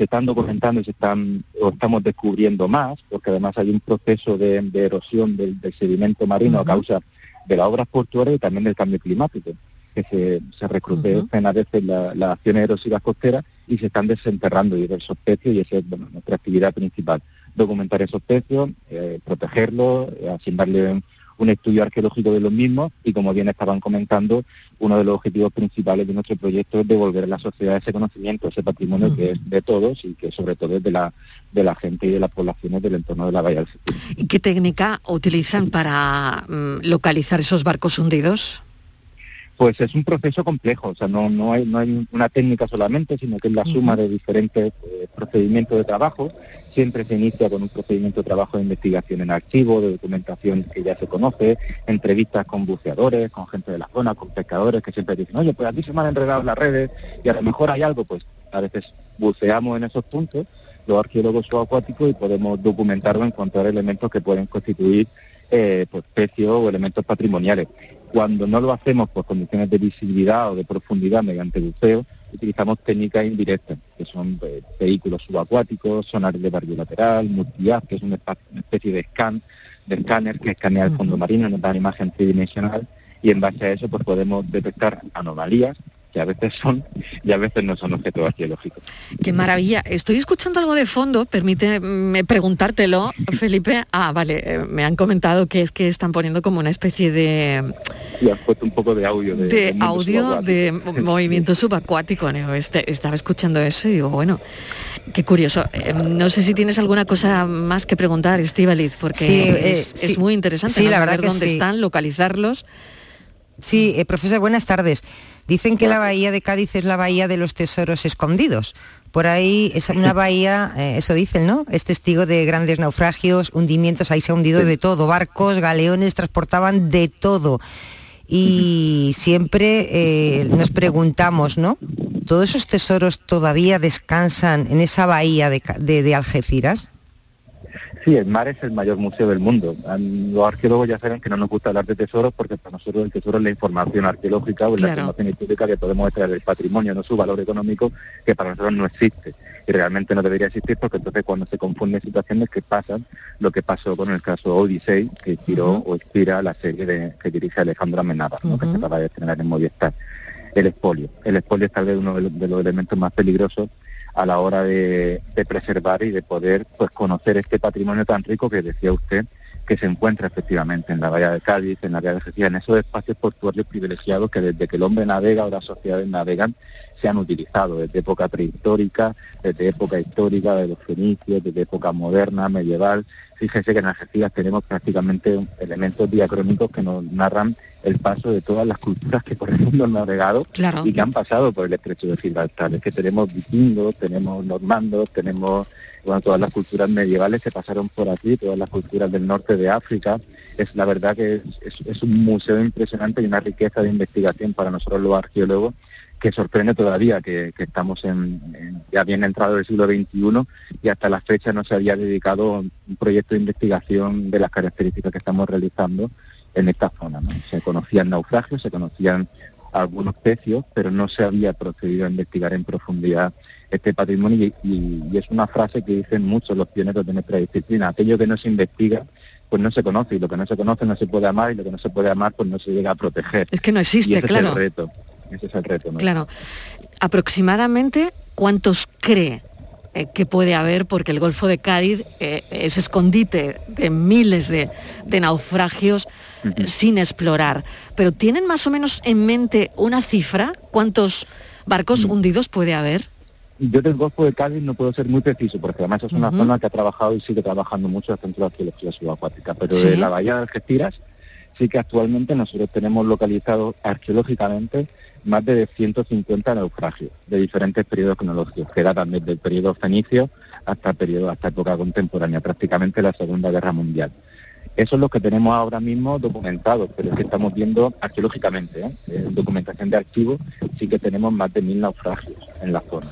Speaker 16: se están documentando y se están o estamos descubriendo más, porque además hay un proceso de, de erosión del, del sedimento marino a causa de las obras portuarias y también del cambio climático, que se, se recrudecen a veces la- las acciones erosivas costeras y se están desenterrando diversos pecios y esa es bueno, nuestra actividad principal. Documentar esos pecios, eh, protegerlos, eh, asigdarle un, estudio arqueológico de los mismos y como bien estaban comentando, uno de los objetivos principales de nuestro proyecto es devolver a la sociedad ese conocimiento, ese patrimonio que es de todos y que sobre todo es de la, de la gente y de las poblaciones del entorno de la bahía del.
Speaker 1: ¿Y qué técnica utilizan para mm, localizar esos barcos hundidos?
Speaker 16: Pues es un proceso complejo, o sea, no, no, hay, no hay una técnica solamente, sino que es la suma de diferentes eh, procedimientos de trabajo. Siempre se inicia con un procedimiento de trabajo de investigación en archivo, de documentación que ya se conoce, entrevistas con buceadores, con gente de la zona, con pescadores que siempre dicen, oye, pues aquí se me han enredado las redes y a lo mejor hay algo, pues a veces buceamos en esos puntos, los arqueólogos subacuáticos, y podemos documentar o encontrar elementos que pueden constituir eh, pues, especies o elementos patrimoniales. Cuando no lo hacemos por condiciones de visibilidad o de profundidad mediante buceo, utilizamos técnicas indirectas, que son eh, vehículos subacuáticos, sonares de barrio lateral, multihaz, que es una especie de scan, de escáner que escanea el fondo marino, nos da una imagen tridimensional y en base a eso pues podemos detectar anomalías que a veces son y a veces no son objetos arqueológicos.
Speaker 1: Qué maravilla. Estoy escuchando algo de fondo, permíteme preguntártelo, Felipe. Ah, vale, eh, me han comentado que es que están poniendo como una especie de,
Speaker 16: Y has puesto un poco de audio de,
Speaker 1: audio
Speaker 16: subacuático.
Speaker 1: de mo- movimiento subacuático. ¿no? Este- estaba escuchando eso y digo, bueno, qué curioso. Eh, no sé si tienes alguna cosa más que preguntar, Estíbaliz, porque
Speaker 13: Sí, eh,
Speaker 1: es,
Speaker 13: sí.
Speaker 1: es muy interesante
Speaker 13: Sí,
Speaker 1: ¿no?
Speaker 13: la verdad
Speaker 1: saber
Speaker 13: que
Speaker 1: dónde
Speaker 13: sí.
Speaker 1: están, localizarlos.
Speaker 13: Sí, eh, profesor, buenas tardes. Dicen que la bahía de Cádiz es la bahía de los tesoros escondidos. Por ahí es una bahía, eh, eso dicen, ¿no? Es testigo de grandes naufragios, hundimientos, ahí se ha hundido de todo, barcos, galeones, transportaban de todo. Y siempre eh, nos preguntamos, ¿no? ¿Todos esos tesoros todavía descansan en esa bahía de, Ca- de- de Algeciras?
Speaker 16: Sí, el mar es el mayor museo del mundo. Los arqueólogos ya saben que no nos gusta hablar de tesoros porque para nosotros el tesoro es la información arqueológica o la
Speaker 1: Claro.
Speaker 16: información histórica que podemos extraer del patrimonio, no su valor económico, que para nosotros no existe. Y realmente no debería existir porque entonces cuando se confunden situaciones que pasan, lo que pasó con el caso Odyssey, que tiró o inspira la serie de, que dirige Alejandro Amenábar, ¿no? que se acaba de estrenar en Movistar. El espolio. El espolio es tal vez uno de los, de los elementos más peligrosos a la hora de, preservar y de poder pues conocer este patrimonio tan rico que decía usted que se encuentra efectivamente en la bahía de Cádiz, en la bahía de Algeciras, en esos espacios portuarios privilegiados que desde que el hombre navega o las sociedades navegan se han utilizado desde época prehistórica, desde época histórica de los fenicios, desde época moderna, medieval. Fíjese que en Algeciras tenemos prácticamente elementos diacrónicos que nos narran el paso de todas las culturas que por el mundo han navegado
Speaker 1: Claro.
Speaker 16: y que han pasado por el estrecho de Gibraltar. Es que tenemos vikingos, tenemos normandos, tenemos bueno, todas las culturas medievales que pasaron por aquí, todas las culturas del norte de África. Es la verdad que es, es- es un museo impresionante y una riqueza de investigación para nosotros los arqueólogos que sorprende todavía que, que estamos en, en- ya bien entrado el siglo XXI y hasta la fecha no se había dedicado un proyecto de investigación de las características que estamos realizando en esta zona. ¿no? Se conocían naufragios, se conocían algunos pecios, pero no se había procedido a investigar en profundidad este patrimonio y, y- y es una frase que dicen muchos los pioneros de nuestra disciplina. Aquello que no se investiga, pues no se conoce y lo que no se conoce no se puede amar y lo que no se puede amar pues no se llega a proteger.
Speaker 1: Es que no existe,
Speaker 16: y ese
Speaker 1: claro.
Speaker 16: es el reto. Ese es el reto. ¿no?
Speaker 1: Claro. Aproximadamente, ¿cuántos cree eh, que puede haber? Porque el Golfo de Cádiz eh, es escondite de miles de, de naufragios sin explorar. Pero ¿tienen más o menos en mente una cifra? ¿Cuántos barcos
Speaker 16: Mm.
Speaker 1: hundidos puede haber?
Speaker 16: Yo del Golfo de Cádiz no puedo ser muy preciso, porque además es una zona que ha trabajado y sigue trabajando mucho el Centro de Arqueología Subacuática, pero
Speaker 1: Sí.
Speaker 16: de la bahía de Algeciras sí que actualmente nosotros tenemos localizado arqueológicamente más de 150 naufragios de diferentes periodos cronológicos, que datan desde el periodo fenicio hasta periodo, hasta época contemporánea, prácticamente la Segunda Guerra Mundial. Eso es lo que tenemos ahora mismo documentado, pero que estamos viendo arqueológicamente, ¿eh? en documentación de archivos, sí que tenemos más de mil naufragios en la zona.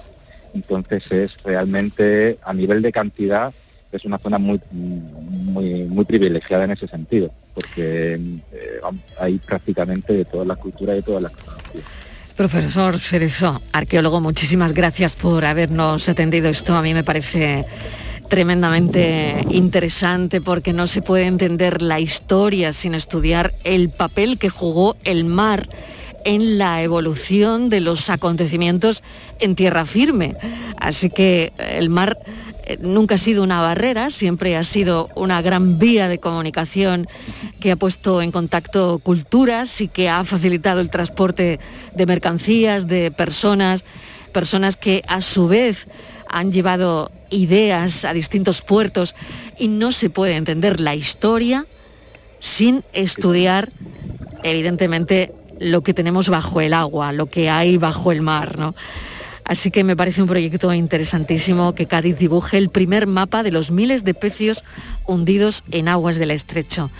Speaker 16: Entonces es realmente, a nivel de cantidad, es una zona muy, muy, privilegiada en ese sentido, porque eh, hay prácticamente de todas las culturas y de todas las.
Speaker 1: Profesor Cerezo, arqueólogo, muchísimas gracias por habernos atendido. Esto a mí me parece tremendamente interesante porque no se puede entender la historia sin estudiar el papel que jugó el mar en la evolución de los acontecimientos en tierra firme. Así que el mar eh, nunca ha sido una barrera, siempre ha sido una gran vía de comunicación que ha puesto en contacto culturas y que ha facilitado el transporte de mercancías, de personas, personas que a su vez han llevado ideas a distintos puertos y no se puede entender la historia sin estudiar, evidentemente, lo que tenemos bajo el agua, lo que hay bajo el mar, ¿no? Así que me parece un proyecto interesantísimo que Cádiz dibuje el primer mapa de los miles de pecios hundidos en aguas del estrecho.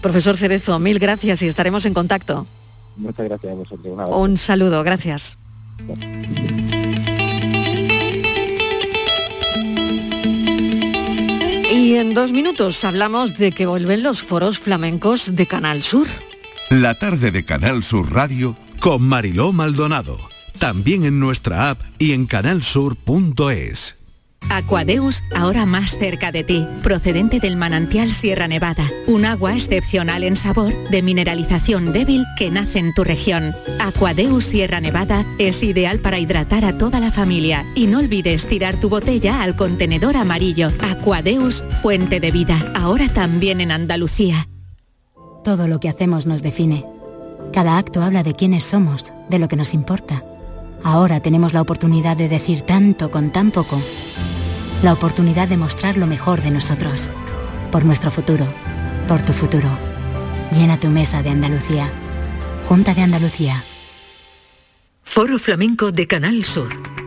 Speaker 1: Profesor Cerezo, mil gracias y estaremos en contacto.
Speaker 16: Muchas gracias a vosotros. Un
Speaker 1: saludo, gracias. Y en dos minutos hablamos de que vuelven los foros flamencos de Canal Sur.
Speaker 2: La tarde de Canal Sur Radio
Speaker 17: con Mariló Maldonado. También en nuestra app y en canalsur.es.
Speaker 18: Aquadeus, ahora más cerca de ti, procedente del manantial Sierra Nevada, un agua excepcional en sabor, de mineralización débil que nace en tu región. Aquadeus Sierra Nevada es ideal para hidratar a toda la familia y no olvides tirar tu botella al contenedor amarillo. Aquadeus, fuente de vida, ahora también en Andalucía.
Speaker 19: Todo lo que hacemos nos define. Cada acto habla de quiénes somos, de lo que nos importa. Ahora tenemos la oportunidad de decir tanto con tan poco. La oportunidad de mostrar lo mejor de nosotros. Por nuestro futuro. Por tu futuro. Llena tu mesa de Andalucía. Junta de Andalucía.
Speaker 20: Foro Flamenco de Canal Sur.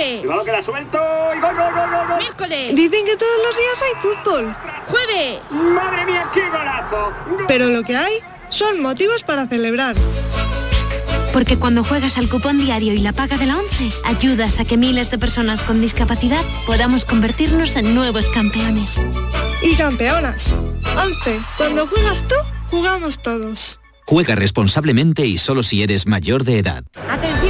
Speaker 21: Cuidado que la suelto y gol, gol, gol, gol, gol. ¡Miércoles!
Speaker 22: Dicen que todos los días hay fútbol.
Speaker 21: ¡Jueves! ¡Madre mía, qué golazo!
Speaker 22: Pero lo que hay son motivos para celebrar.
Speaker 23: Porque cuando juegas al cupón diario y la paga de la 11, ayudas a que miles de personas con discapacidad podamos convertirnos en nuevos campeones.
Speaker 22: Y campeonas. 11. Cuando juegas tú, jugamos todos.
Speaker 24: Juega responsablemente y solo si eres mayor de edad.
Speaker 25: Atención,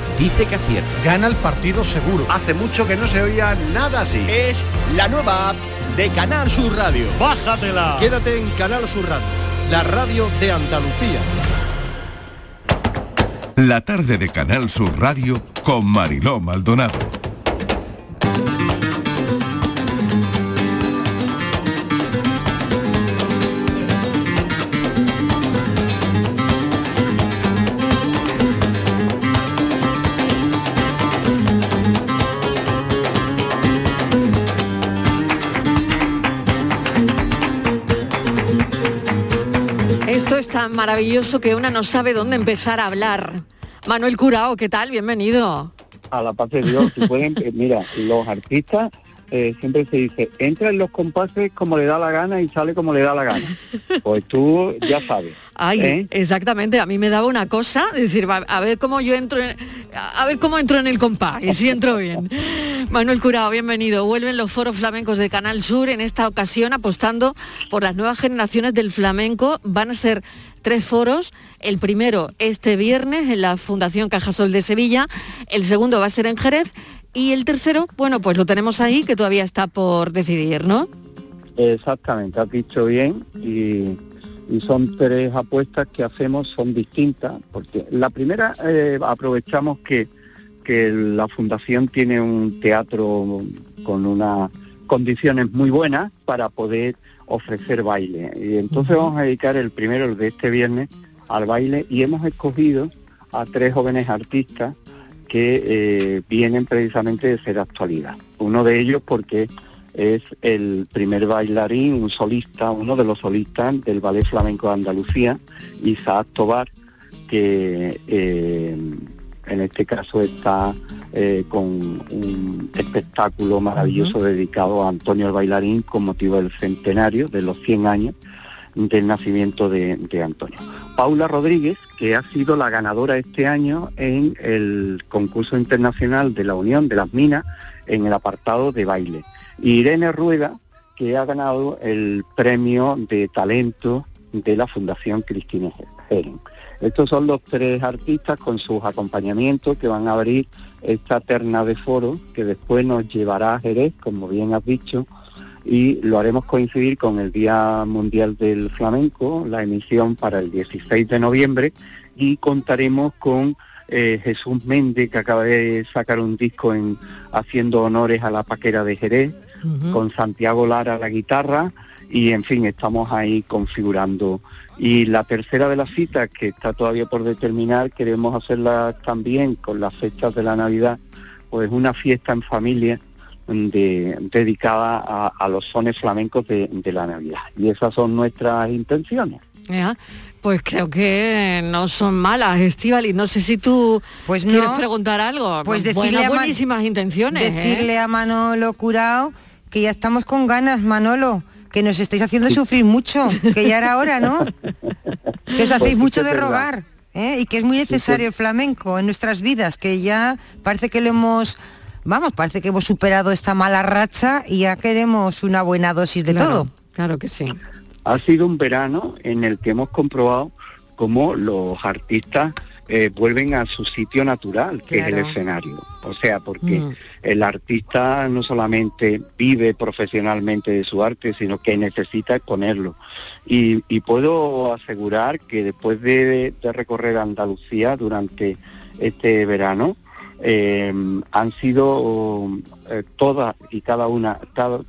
Speaker 24: dice que acierta.
Speaker 26: Gana el partido seguro.
Speaker 27: Hace mucho que no se oía nada así.
Speaker 28: Es la nueva app de Canal Sur Radio.
Speaker 26: Bájatela. Quédate en Canal Sur Radio, la radio de Andalucía.
Speaker 2: La tarde de Canal Sur Radio con Mariló Maldonado.
Speaker 1: Maravilloso que una no sabe dónde empezar a hablar. Manuel Curao, ¿qué tal? Bienvenido.
Speaker 29: A la paz de Dios, si pueden, mira, los artistas eh, siempre se dice, entra en los compases como le da la gana y sale como le da la gana. Pues tú ya sabes.
Speaker 1: Ay,
Speaker 29: ¿eh?
Speaker 1: exactamente. A mí me daba una cosa, decir, a ver cómo yo entro, en, a ver cómo entro en el compás y si entro bien. Manuel Curao, bienvenido. Vuelven los foros flamencos de Canal Sur en esta ocasión apostando por las nuevas generaciones del flamenco. Van a ser tres foros. El primero este viernes en la Fundación Cajasol de Sevilla. El segundo va a ser en Jerez y el tercero, bueno, pues lo tenemos ahí, que todavía está por decidir, ¿no?
Speaker 29: Exactamente, has dicho bien y, son tres apuestas que hacemos, son distintas, porque la primera eh, aprovechamos que, que la fundación tiene un teatro con unas condiciones muy buenas para poder ofrecer baile. Y entonces vamos a dedicar el primero, el de este viernes, al baile y hemos escogido a tres jóvenes artistas que eh, vienen precisamente de ser actualidad. Uno de ellos porque es el primer bailarín, un solista, uno de los solistas del Ballet Flamenco de Andalucía, Isaac Tobar, que eh, en este caso está eh, con un espectáculo maravilloso dedicado a Antonio el Bailarín con motivo del centenario de los 100 años del nacimiento de, de Antonio. Paula Rodríguez, que ha sido la ganadora este año en el concurso internacional de la Unión de las Minas en el apartado de baile. Irene Rueda, que ha ganado el premio de talento de la Fundación Cristina Heren. Estos son los tres artistas con sus acompañamientos que van a abrir esta terna de foro que después nos llevará a Jerez, como bien has dicho, y lo haremos coincidir con el Día Mundial del Flamenco, la emisión para el 16 de noviembre y contaremos con eh, Jesús Méndez que acaba de sacar un disco en haciendo honores a la paquera de Jerez, con Santiago Lara la guitarra y en fin estamos ahí configurando. Y la tercera de las citas que está todavía por determinar, queremos hacerla también con las fechas de la Navidad, pues una fiesta en familia de, dedicada a, los sones flamencos de, la Navidad. Y esas son nuestras intenciones.
Speaker 1: pues creo que no son malas, y No sé si tú
Speaker 13: pues
Speaker 1: quieres preguntar algo.
Speaker 13: Pues decirle
Speaker 1: buenísimas intenciones. ¿eh?
Speaker 13: Decirle a Manolo Curao que ya estamos con ganas, Manolo que nos estáis haciendo sufrir mucho, que ya era hora, ¿no? Que os hacéis pues mucho de rogar. ¿eh? y que es muy necesario el flamenco en nuestras vidas, que ya parece que lo hemos vamos, parece que hemos superado esta mala racha y ya queremos una buena dosis de todo.
Speaker 1: Claro que sí.
Speaker 29: Ha sido un verano en el que hemos comprobado cómo los artistas eh, vuelven a su sitio natural, que es el escenario. O sea, porque mm. el artista no solamente vive profesionalmente de su arte, sino que necesita exponerlo. Y, puedo asegurar que después de recorrer Andalucía durante este verano, eh, han sido eh, todas y cada una,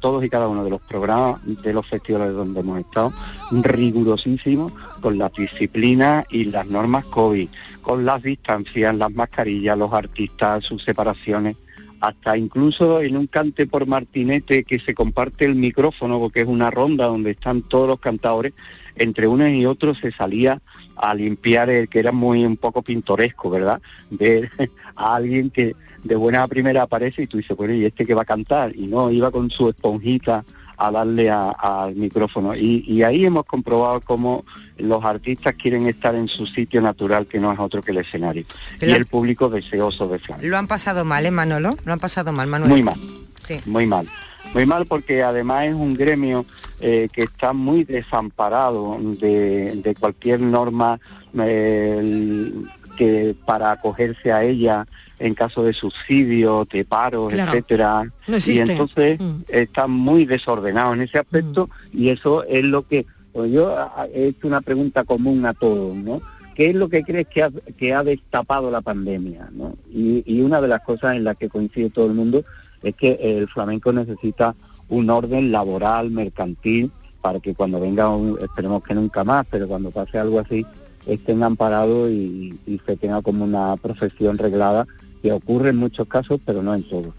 Speaker 29: todos y cada uno de los programas de los festivales donde hemos estado rigurosísimos con las disciplinas y las normas COVID, con las distancias, las mascarillas, los artistas, sus separaciones, hasta incluso en un cante por martinete que se comparte el micrófono porque es una ronda donde están todos los cantadores, entre unos y otros se salía a limpiar el que era muy un poco pintoresco, ¿verdad? Ver a alguien que de buena primera aparece y tú dices, bueno, ¿y este que va a cantar? Y no, iba con su esponjita a darle al micrófono. Y, ahí hemos comprobado cómo los artistas quieren estar en su sitio natural, que no es otro que el escenario. y el público deseoso de flamenco.
Speaker 13: Lo han pasado mal, ¿eh, Manolo? Lo han pasado mal, Manuel.
Speaker 29: Muy mal. Sí. Muy mal. Muy mal porque además es un gremio eh, que está muy desamparado de, cualquier norma eh, que para acogerse a ella en caso de subsidio, de paros, etcétera. y entonces mm. está muy desordenado en ese aspecto mm. y eso es lo que pues yo he hecho una pregunta común a todos, ¿no? ¿Qué es lo que crees que ha, que ha destapado la pandemia? ¿no? Y, y una de las cosas en las que coincide todo el mundo es que el flamenco necesita un orden laboral, mercantil, para que cuando venga, un, esperemos que nunca más, pero cuando pase algo así, estén amparados y, se tenga como una profesión reglada, que ocurre en muchos casos, pero no en todos.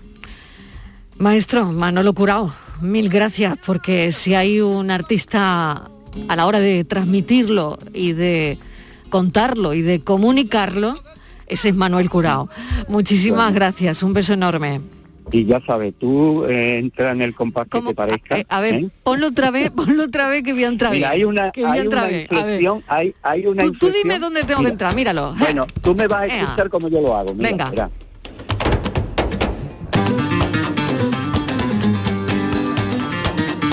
Speaker 1: Maestro Manolo Curao, mil gracias, porque si hay un artista a la hora de transmitirlo y de contarlo y de comunicarlo, ese es Manuel Curao. Muchísimas gracias, un beso enorme.
Speaker 16: Y ya sabes, tú eh, entra en el compás que te parezca.
Speaker 1: Eh, a ver,
Speaker 16: ¿eh?
Speaker 1: ponlo otra vez, ponlo otra vez que voy a entrar
Speaker 16: Mira, hay una,
Speaker 1: a
Speaker 16: hay una.
Speaker 1: A
Speaker 16: inflexión, hay, hay una
Speaker 1: Tú, tú dime dónde tengo
Speaker 16: Mira,
Speaker 1: que entrar, míralo.
Speaker 16: Bueno, tú me vas a escuchar como yo lo hago. Mira,
Speaker 1: Venga.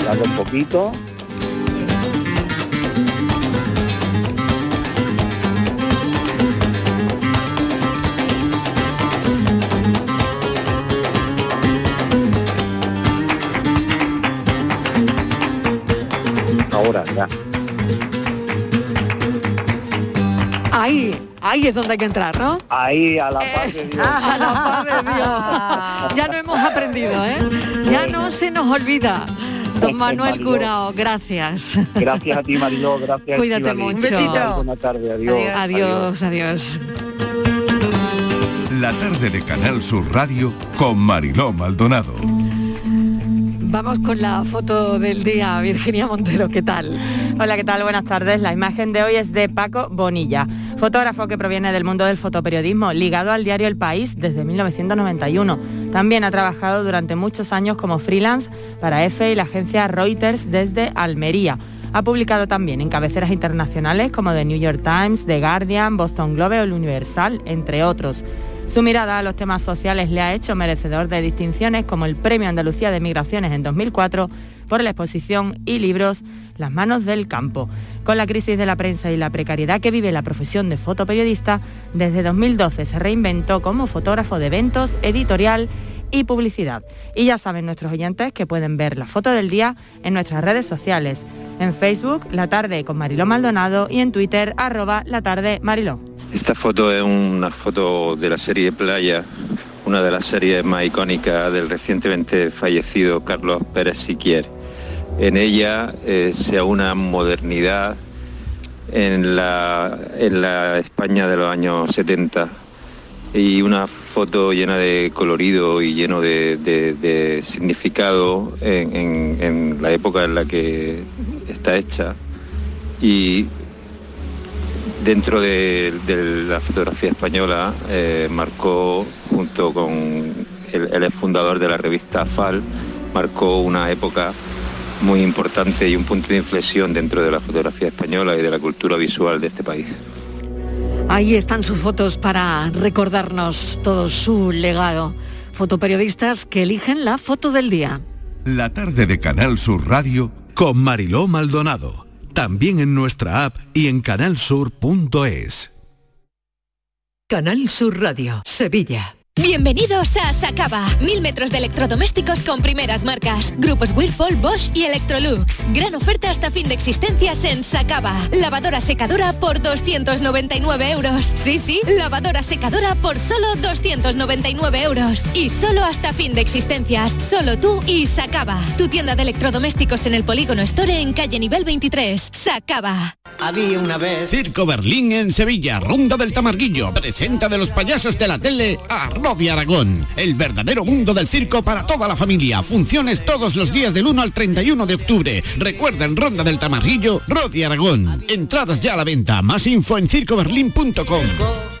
Speaker 16: Dale un poquito.
Speaker 1: Ahí, ahí es donde hay que entrar, ¿no?
Speaker 16: Ahí a la par de Dios.
Speaker 1: A la par de Dios. Ya no hemos aprendido, ¿eh? Ya no se nos olvida. Don Manuel
Speaker 16: Mariló.
Speaker 1: Curao, gracias.
Speaker 16: Gracias a ti, Mariló. Gracias.
Speaker 1: Cuídate
Speaker 16: Estíbaliz.
Speaker 1: mucho. Un besito.
Speaker 16: Buena tarde. Adiós.
Speaker 1: Adiós, adiós.
Speaker 2: La tarde de Canal Sur Radio con Mariló Maldonado.
Speaker 1: Vamos con la foto del día, Virginia Montero, ¿qué tal?
Speaker 30: Hola, ¿qué tal? Buenas tardes. La imagen de hoy es de Paco Bonilla, fotógrafo que proviene del mundo del fotoperiodismo, ligado al diario El País desde 1991. También ha trabajado durante muchos años como freelance para EFE y la agencia Reuters desde Almería. Ha publicado también en cabeceras internacionales como The New York Times, The Guardian, Boston Globe o El Universal, entre otros. Su mirada a los temas sociales le ha hecho merecedor de distinciones como el Premio Andalucía de Migraciones en 2004 por la exposición y libros Las manos del campo. Con la crisis de la prensa y la precariedad que vive la profesión de fotoperiodista, desde 2012 se reinventó como fotógrafo de eventos, editorial y publicidad. Y ya saben nuestros oyentes que pueden ver la foto del día en nuestras redes sociales. En Facebook, La Tarde con Mariló Maldonado y en Twitter, arroba La Tarde Mariló.
Speaker 31: Esta foto es una foto de la serie Playa, una de las series más icónicas del recientemente fallecido Carlos Pérez Siquier. En ella eh, se aúna modernidad en la, en la España de los años 70 y una foto llena de colorido y lleno de, de- significado en, en- en la época en la que está hecha. Y dentro de, de la fotografía española eh, marcó, junto con el, el fundador de la revista FAL, marcó una época muy importante y un punto de inflexión dentro de la fotografía española y de la cultura visual de este país.
Speaker 1: Ahí están sus fotos para recordarnos todo su legado. Fotoperiodistas que eligen la foto del día.
Speaker 2: La tarde de Canal Sur Radio
Speaker 17: Con Mariló Maldonado. También en nuestra app y en canalsur.es.
Speaker 20: Canal Sur Radio, Sevilla.
Speaker 32: Bienvenidos a Sacaba. Mil metros de electrodomésticos con primeras marcas. Grupos Whirlpool, Bosch y Electrolux. Gran oferta hasta fin de existencias en Sacaba. Lavadora secadora por 299 euros. Sí, sí, lavadora secadora por solo 299 euros. Y solo hasta fin de existencias. Solo tú y Sacaba. Tu tienda de electrodomésticos en el Polígono Store en calle nivel 23. Sacaba.
Speaker 33: Había una vez. Circo Berlín en Sevilla, Ronda del Tamarguillo. Presenta de los payasos de la tele a Rodi Aragón. El verdadero mundo del circo para toda la familia. Funciones todos los días del 1 al 31 de octubre. Recuerda en Ronda del Tamarguillo, Rodi Aragón. Entradas ya a la venta. Más info en circoberlín.com.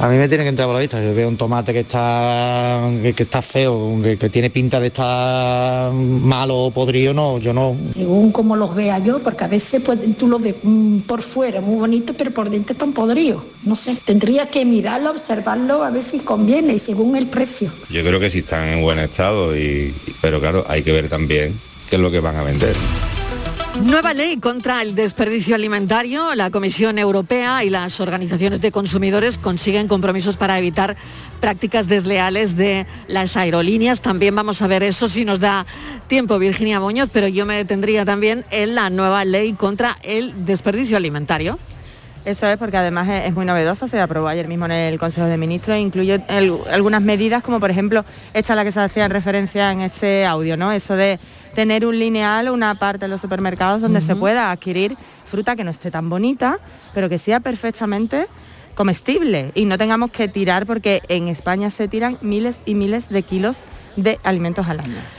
Speaker 34: A mí me tiene que entrar por la vista. Yo veo un tomate que está que, está feo, que, que, tiene pinta de estar malo o podrido, no, yo no.
Speaker 35: Según como los vea yo, porque a veces pues, tú lo ves mm, por fuera muy bonito, pero por dentro están podridos. No sé. Tendría que mirarlo, observarlo, a ver si conviene y según el precio.
Speaker 36: Yo creo que sí están en buen estado, y, pero claro, hay que ver también qué es lo que van a vender.
Speaker 1: Nueva ley contra el desperdicio alimentario. La Comisión Europea y las organizaciones de consumidores consiguen compromisos para evitar prácticas desleales de las aerolíneas. También vamos a ver eso si nos da tiempo, Virginia Muñoz, pero yo me detendría también en la nueva ley contra el desperdicio alimentario.
Speaker 30: Eso es porque además es, muy novedosa, se aprobó ayer mismo en el Consejo de Ministros e incluye algunas medidas como por ejemplo esta a la que se hacía referencia en este audio, ¿no? Eso de tener un lineal, una parte de los supermercados donde se pueda adquirir fruta que no esté tan bonita, pero que sea perfectamente comestible y no tengamos que tirar porque en España se tiran miles y miles de kilos de alimentos al año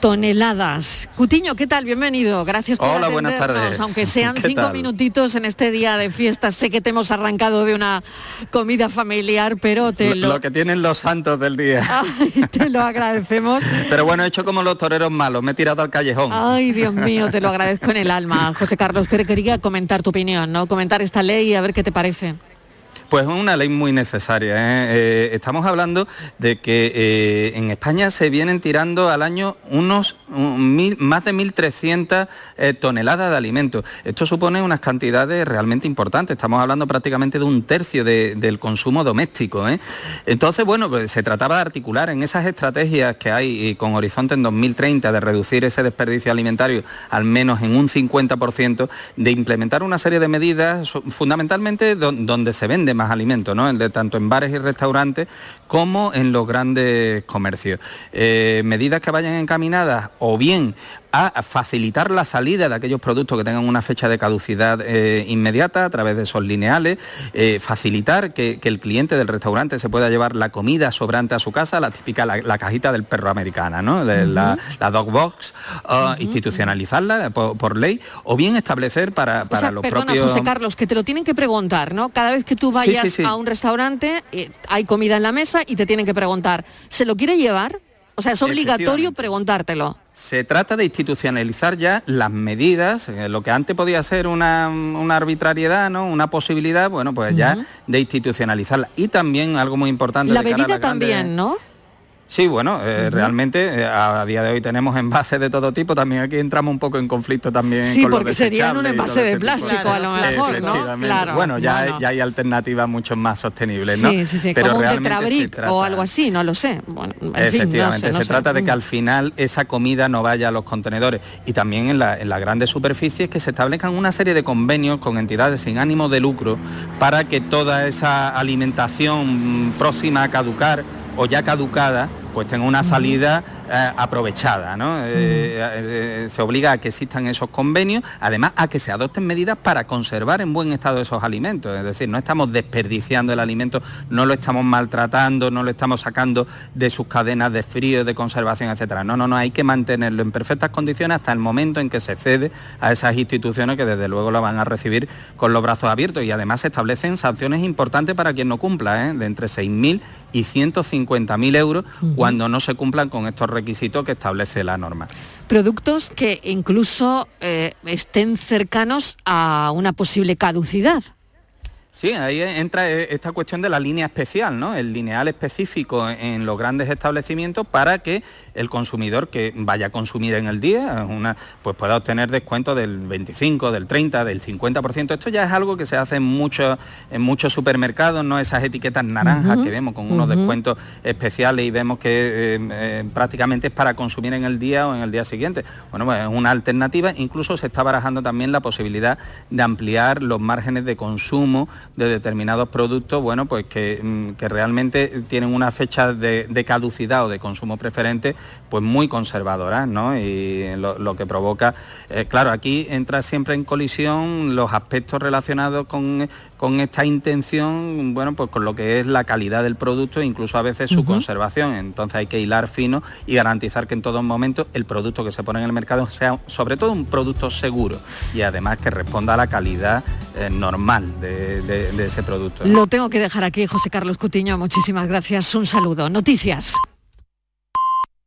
Speaker 1: toneladas. Cutiño, ¿qué tal? Bienvenido. Gracias por
Speaker 37: Hola, buenas tardes.
Speaker 1: Aunque sean cinco minutitos en este día de fiesta, sé que te hemos arrancado de una comida familiar, pero te lo...
Speaker 37: Lo que tienen los santos del día.
Speaker 1: Ay, te lo agradecemos.
Speaker 37: Pero bueno, he hecho como los toreros malos, me he tirado al callejón.
Speaker 1: Ay, Dios mío, te lo agradezco en el alma. José Carlos, quería comentar tu opinión, ¿no? Comentar esta ley y a ver qué te parece.
Speaker 37: Pues es una ley muy necesaria. ¿eh? Eh, estamos hablando de que eh, en España se vienen tirando al año unos más de 1.300 toneladas de alimentos. Esto supone unas cantidades realmente importantes. Estamos hablando prácticamente de un tercio del consumo doméstico. Entonces, bueno, pues se trataba de articular en esas estrategias que hay con horizonte en 2030 de reducir ese desperdicio alimentario al menos en un 50%, de implementar una serie de medidas fundamentalmente donde se venden más alimentos, ¿no? Tanto en bares y restaurantes como en los grandes comercios. Eh, medidas que vayan encaminadas o bien a facilitar la salida de aquellos productos que tengan una fecha de caducidad eh, inmediata a través de esos lineales, eh, facilitar que, el cliente del restaurante se pueda llevar la comida sobrante a su casa, la típica, la, cajita del perro americana, ¿no? la, dog box, uh, institucionalizarla por, ley, o bien establecer para, para los
Speaker 1: perdona,
Speaker 37: propios...
Speaker 1: José Carlos, que te lo tienen que preguntar, ¿no? Cada vez que tú vayas a un restaurante, eh, hay comida en la mesa y te tienen que preguntar, ¿se lo quiere llevar? O sea, es obligatorio preguntártelo.
Speaker 37: Se trata de institucionalizar ya las medidas, eh, lo que antes podía ser una, arbitrariedad, ¿no? una posibilidad, bueno, pues ya de institucionalizarla. Y también algo muy importante...
Speaker 1: La bebida también, ¿no?
Speaker 37: Sí, bueno, eh, realmente eh, a día de hoy tenemos envases de todo tipo, también aquí entramos un poco en conflicto también
Speaker 1: sí,
Speaker 37: con
Speaker 1: porque serían un envase de este plástico a lo mejor, ¿no?
Speaker 37: Claro, bueno, ya, hay alternativas mucho más sostenibles, ¿no?
Speaker 1: Sí, sí, sí, Pero como un o algo así, no lo sé. Bueno,
Speaker 37: Efectivamente, se trata de que al final esa comida no vaya a los contenedores. Y también en, en las grandes superficies que se establezcan una serie de convenios con entidades sin ánimo de lucro para que toda esa alimentación próxima a caducar o ya caducada pues tenga una salida eh, aprovechada. ¿no? Eh, eh, se obliga a que existan esos convenios, además a que se adopten medidas para conservar en buen estado esos alimentos. Es decir, no estamos desperdiciando el alimento, no lo estamos maltratando, no lo estamos sacando de sus cadenas de frío, de conservación, etcétera. No, no, no, hay que mantenerlo en perfectas condiciones hasta el momento en que se cede a esas instituciones que desde luego lo van a recibir con los brazos abiertos y además se establecen sanciones importantes para quien no cumpla, de entre 6.000 y 150.000 euros cuando no se cumplan con estos requisitos que establece la norma.
Speaker 1: Productos que incluso eh, estén cercanos a una posible caducidad.
Speaker 37: Sí, ahí entra e, esta cuestión de la línea especial, ¿no? El lineal específico en los grandes establecimientos para que el consumidor que vaya a consumir en el día una, pues pueda obtener descuento del 25, del 30, del 50%. Esto ya es algo que se hace en muchos en muchos supermercados, no esas etiquetas naranjas que vemos con unos descuentos especiales y vemos que eh, eh, prácticamente es para consumir en el día o en el día siguiente. Bueno, pues es una alternativa. Incluso se está barajando también la posibilidad de ampliar los márgenes de consumo de determinados productos, bueno, pues que, mm, que realmente tienen una fecha de, de, caducidad o de consumo preferente, pues muy conservadoras, ¿no? Y lo, lo que provoca, eh, claro, aquí entra siempre en colisión los aspectos relacionados con, con esta intención, bueno, pues con lo que es la calidad del producto e incluso a veces su uh -huh. conservación. Entonces hay que hilar fino y garantizar que en todo momento el producto que se pone en el mercado sea sobre todo un producto seguro y además que responda a la calidad eh, normal de, de, ese producto.
Speaker 1: Lo tengo que dejar aquí, José Carlos Cutiño. Muchísimas gracias. Un saludo. Noticias.